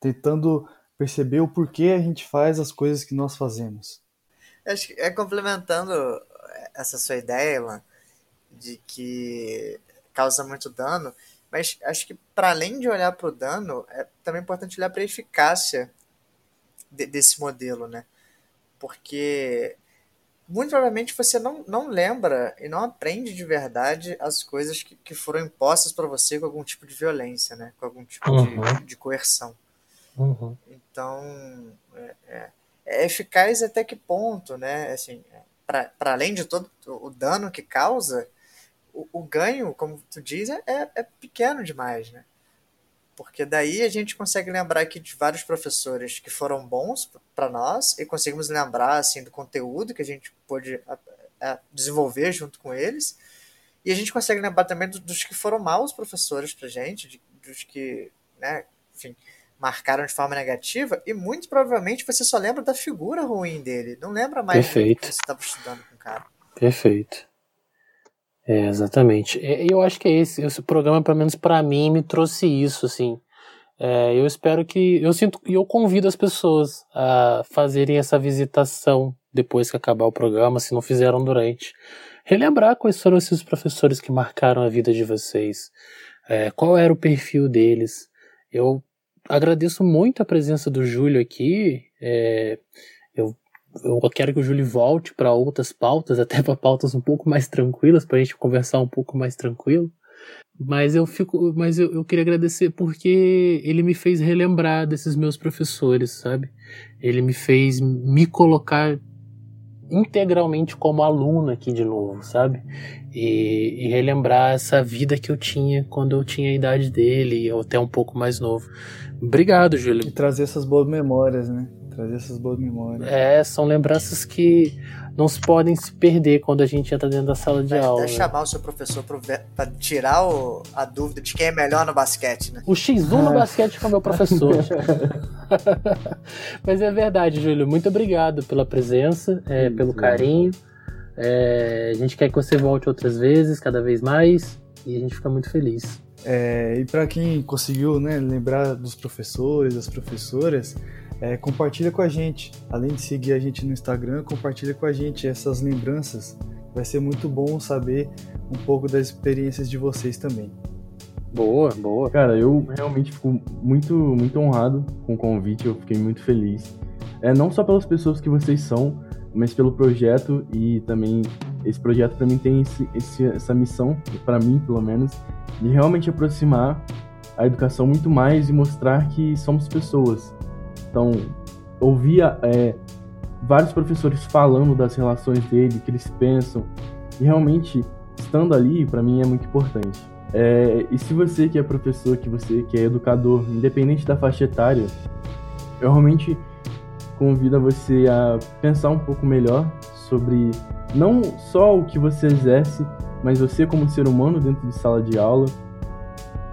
tentando perceber o porquê a gente faz as coisas que nós fazemos. Acho que é complementando essa sua ideia, Elan, de que causa muito dano, mas acho que para além de olhar para o dano, é também importante olhar para a eficácia de, desse modelo, né? Porque muito provavelmente você não, não lembra e não aprende de verdade as coisas que, que foram impostas para você com algum tipo de violência, né? Com algum tipo uhum. de, de coerção. Uhum. Então, é, é, é, eficaz até que ponto, né? Assim, para além de todo o dano que causa, o, o ganho, como tu diz, é, é pequeno demais, né? Porque daí a gente consegue lembrar aqui de vários professores que foram bons para nós e conseguimos lembrar assim do conteúdo que a gente pôde desenvolver junto com eles e a gente consegue lembrar também dos que foram maus professores para gente, de, dos que, né, enfim, marcaram de forma negativa e muito provavelmente você só lembra da figura ruim dele, não lembra mais Perfeito. que você estava estudando com o cara. Perfeito. É, exatamente. Eu acho que é esse, esse programa, pelo menos para mim, me trouxe isso, assim. É, eu espero que. Eu sinto e eu convido as pessoas a fazerem essa visitação depois que acabar o programa, se não fizeram durante. Relembrar quais foram esses professores que marcaram a vida de vocês. É, qual era o perfil deles. Eu agradeço muito a presença do Júlio aqui. É, eu eu quero que o Júlio volte para outras pautas, até para pautas um pouco mais tranquilas, para a gente conversar um pouco mais tranquilo. Mas eu fico, mas eu, eu queria agradecer porque ele me fez relembrar desses meus professores, sabe? Ele me fez me colocar integralmente como aluno aqui de novo, sabe? E, e, relembrar essa vida que eu tinha quando eu tinha a idade dele, ou até um pouco mais novo. Obrigado, Júlio. E trazer essas boas memórias, né? Trazer essas boas memórias. É, são lembranças que não se podem se perder quando a gente entra dentro da sala de Vai aula. Até chamar o seu professor para tirar o, a dúvida de quem é melhor no basquete, né? O X1 no basquete com o meu professor. Mas é verdade, Júlio. Muito obrigado pela presença, é, pelo carinho. É, a gente quer que você volte outras vezes, cada vez mais, e a gente fica muito feliz. É, e para quem conseguiu né, lembrar dos professores, das professoras, é, compartilha com a gente. Além de seguir a gente no Instagram, compartilha com a gente essas lembranças. Vai ser muito bom saber um pouco das experiências de vocês também. Boa, boa. Cara, eu realmente fico muito, muito honrado com o convite, eu fiquei muito feliz. É, não só pelas pessoas que vocês são, mas pelo projeto e também esse projeto para mim tem esse, esse, essa missão, para mim pelo menos, de realmente aproximar a educação muito mais e mostrar que somos pessoas. Então, ouvia é, vários professores falando das relações dele, que eles pensam, e realmente estando ali, para mim é muito importante. É, e se você que é professor, que você que é educador, independente da faixa etária, eu realmente convido você a pensar um pouco melhor sobre não só o que você exerce, mas você como ser humano dentro de sala de aula,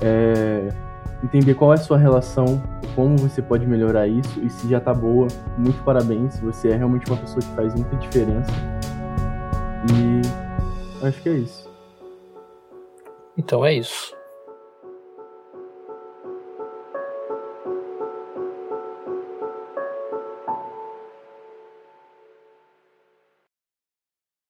é, entender qual é a sua relação, como você pode melhorar isso e se já tá boa, muito parabéns, você é realmente uma pessoa que faz muita diferença. E acho que é isso. Então é isso.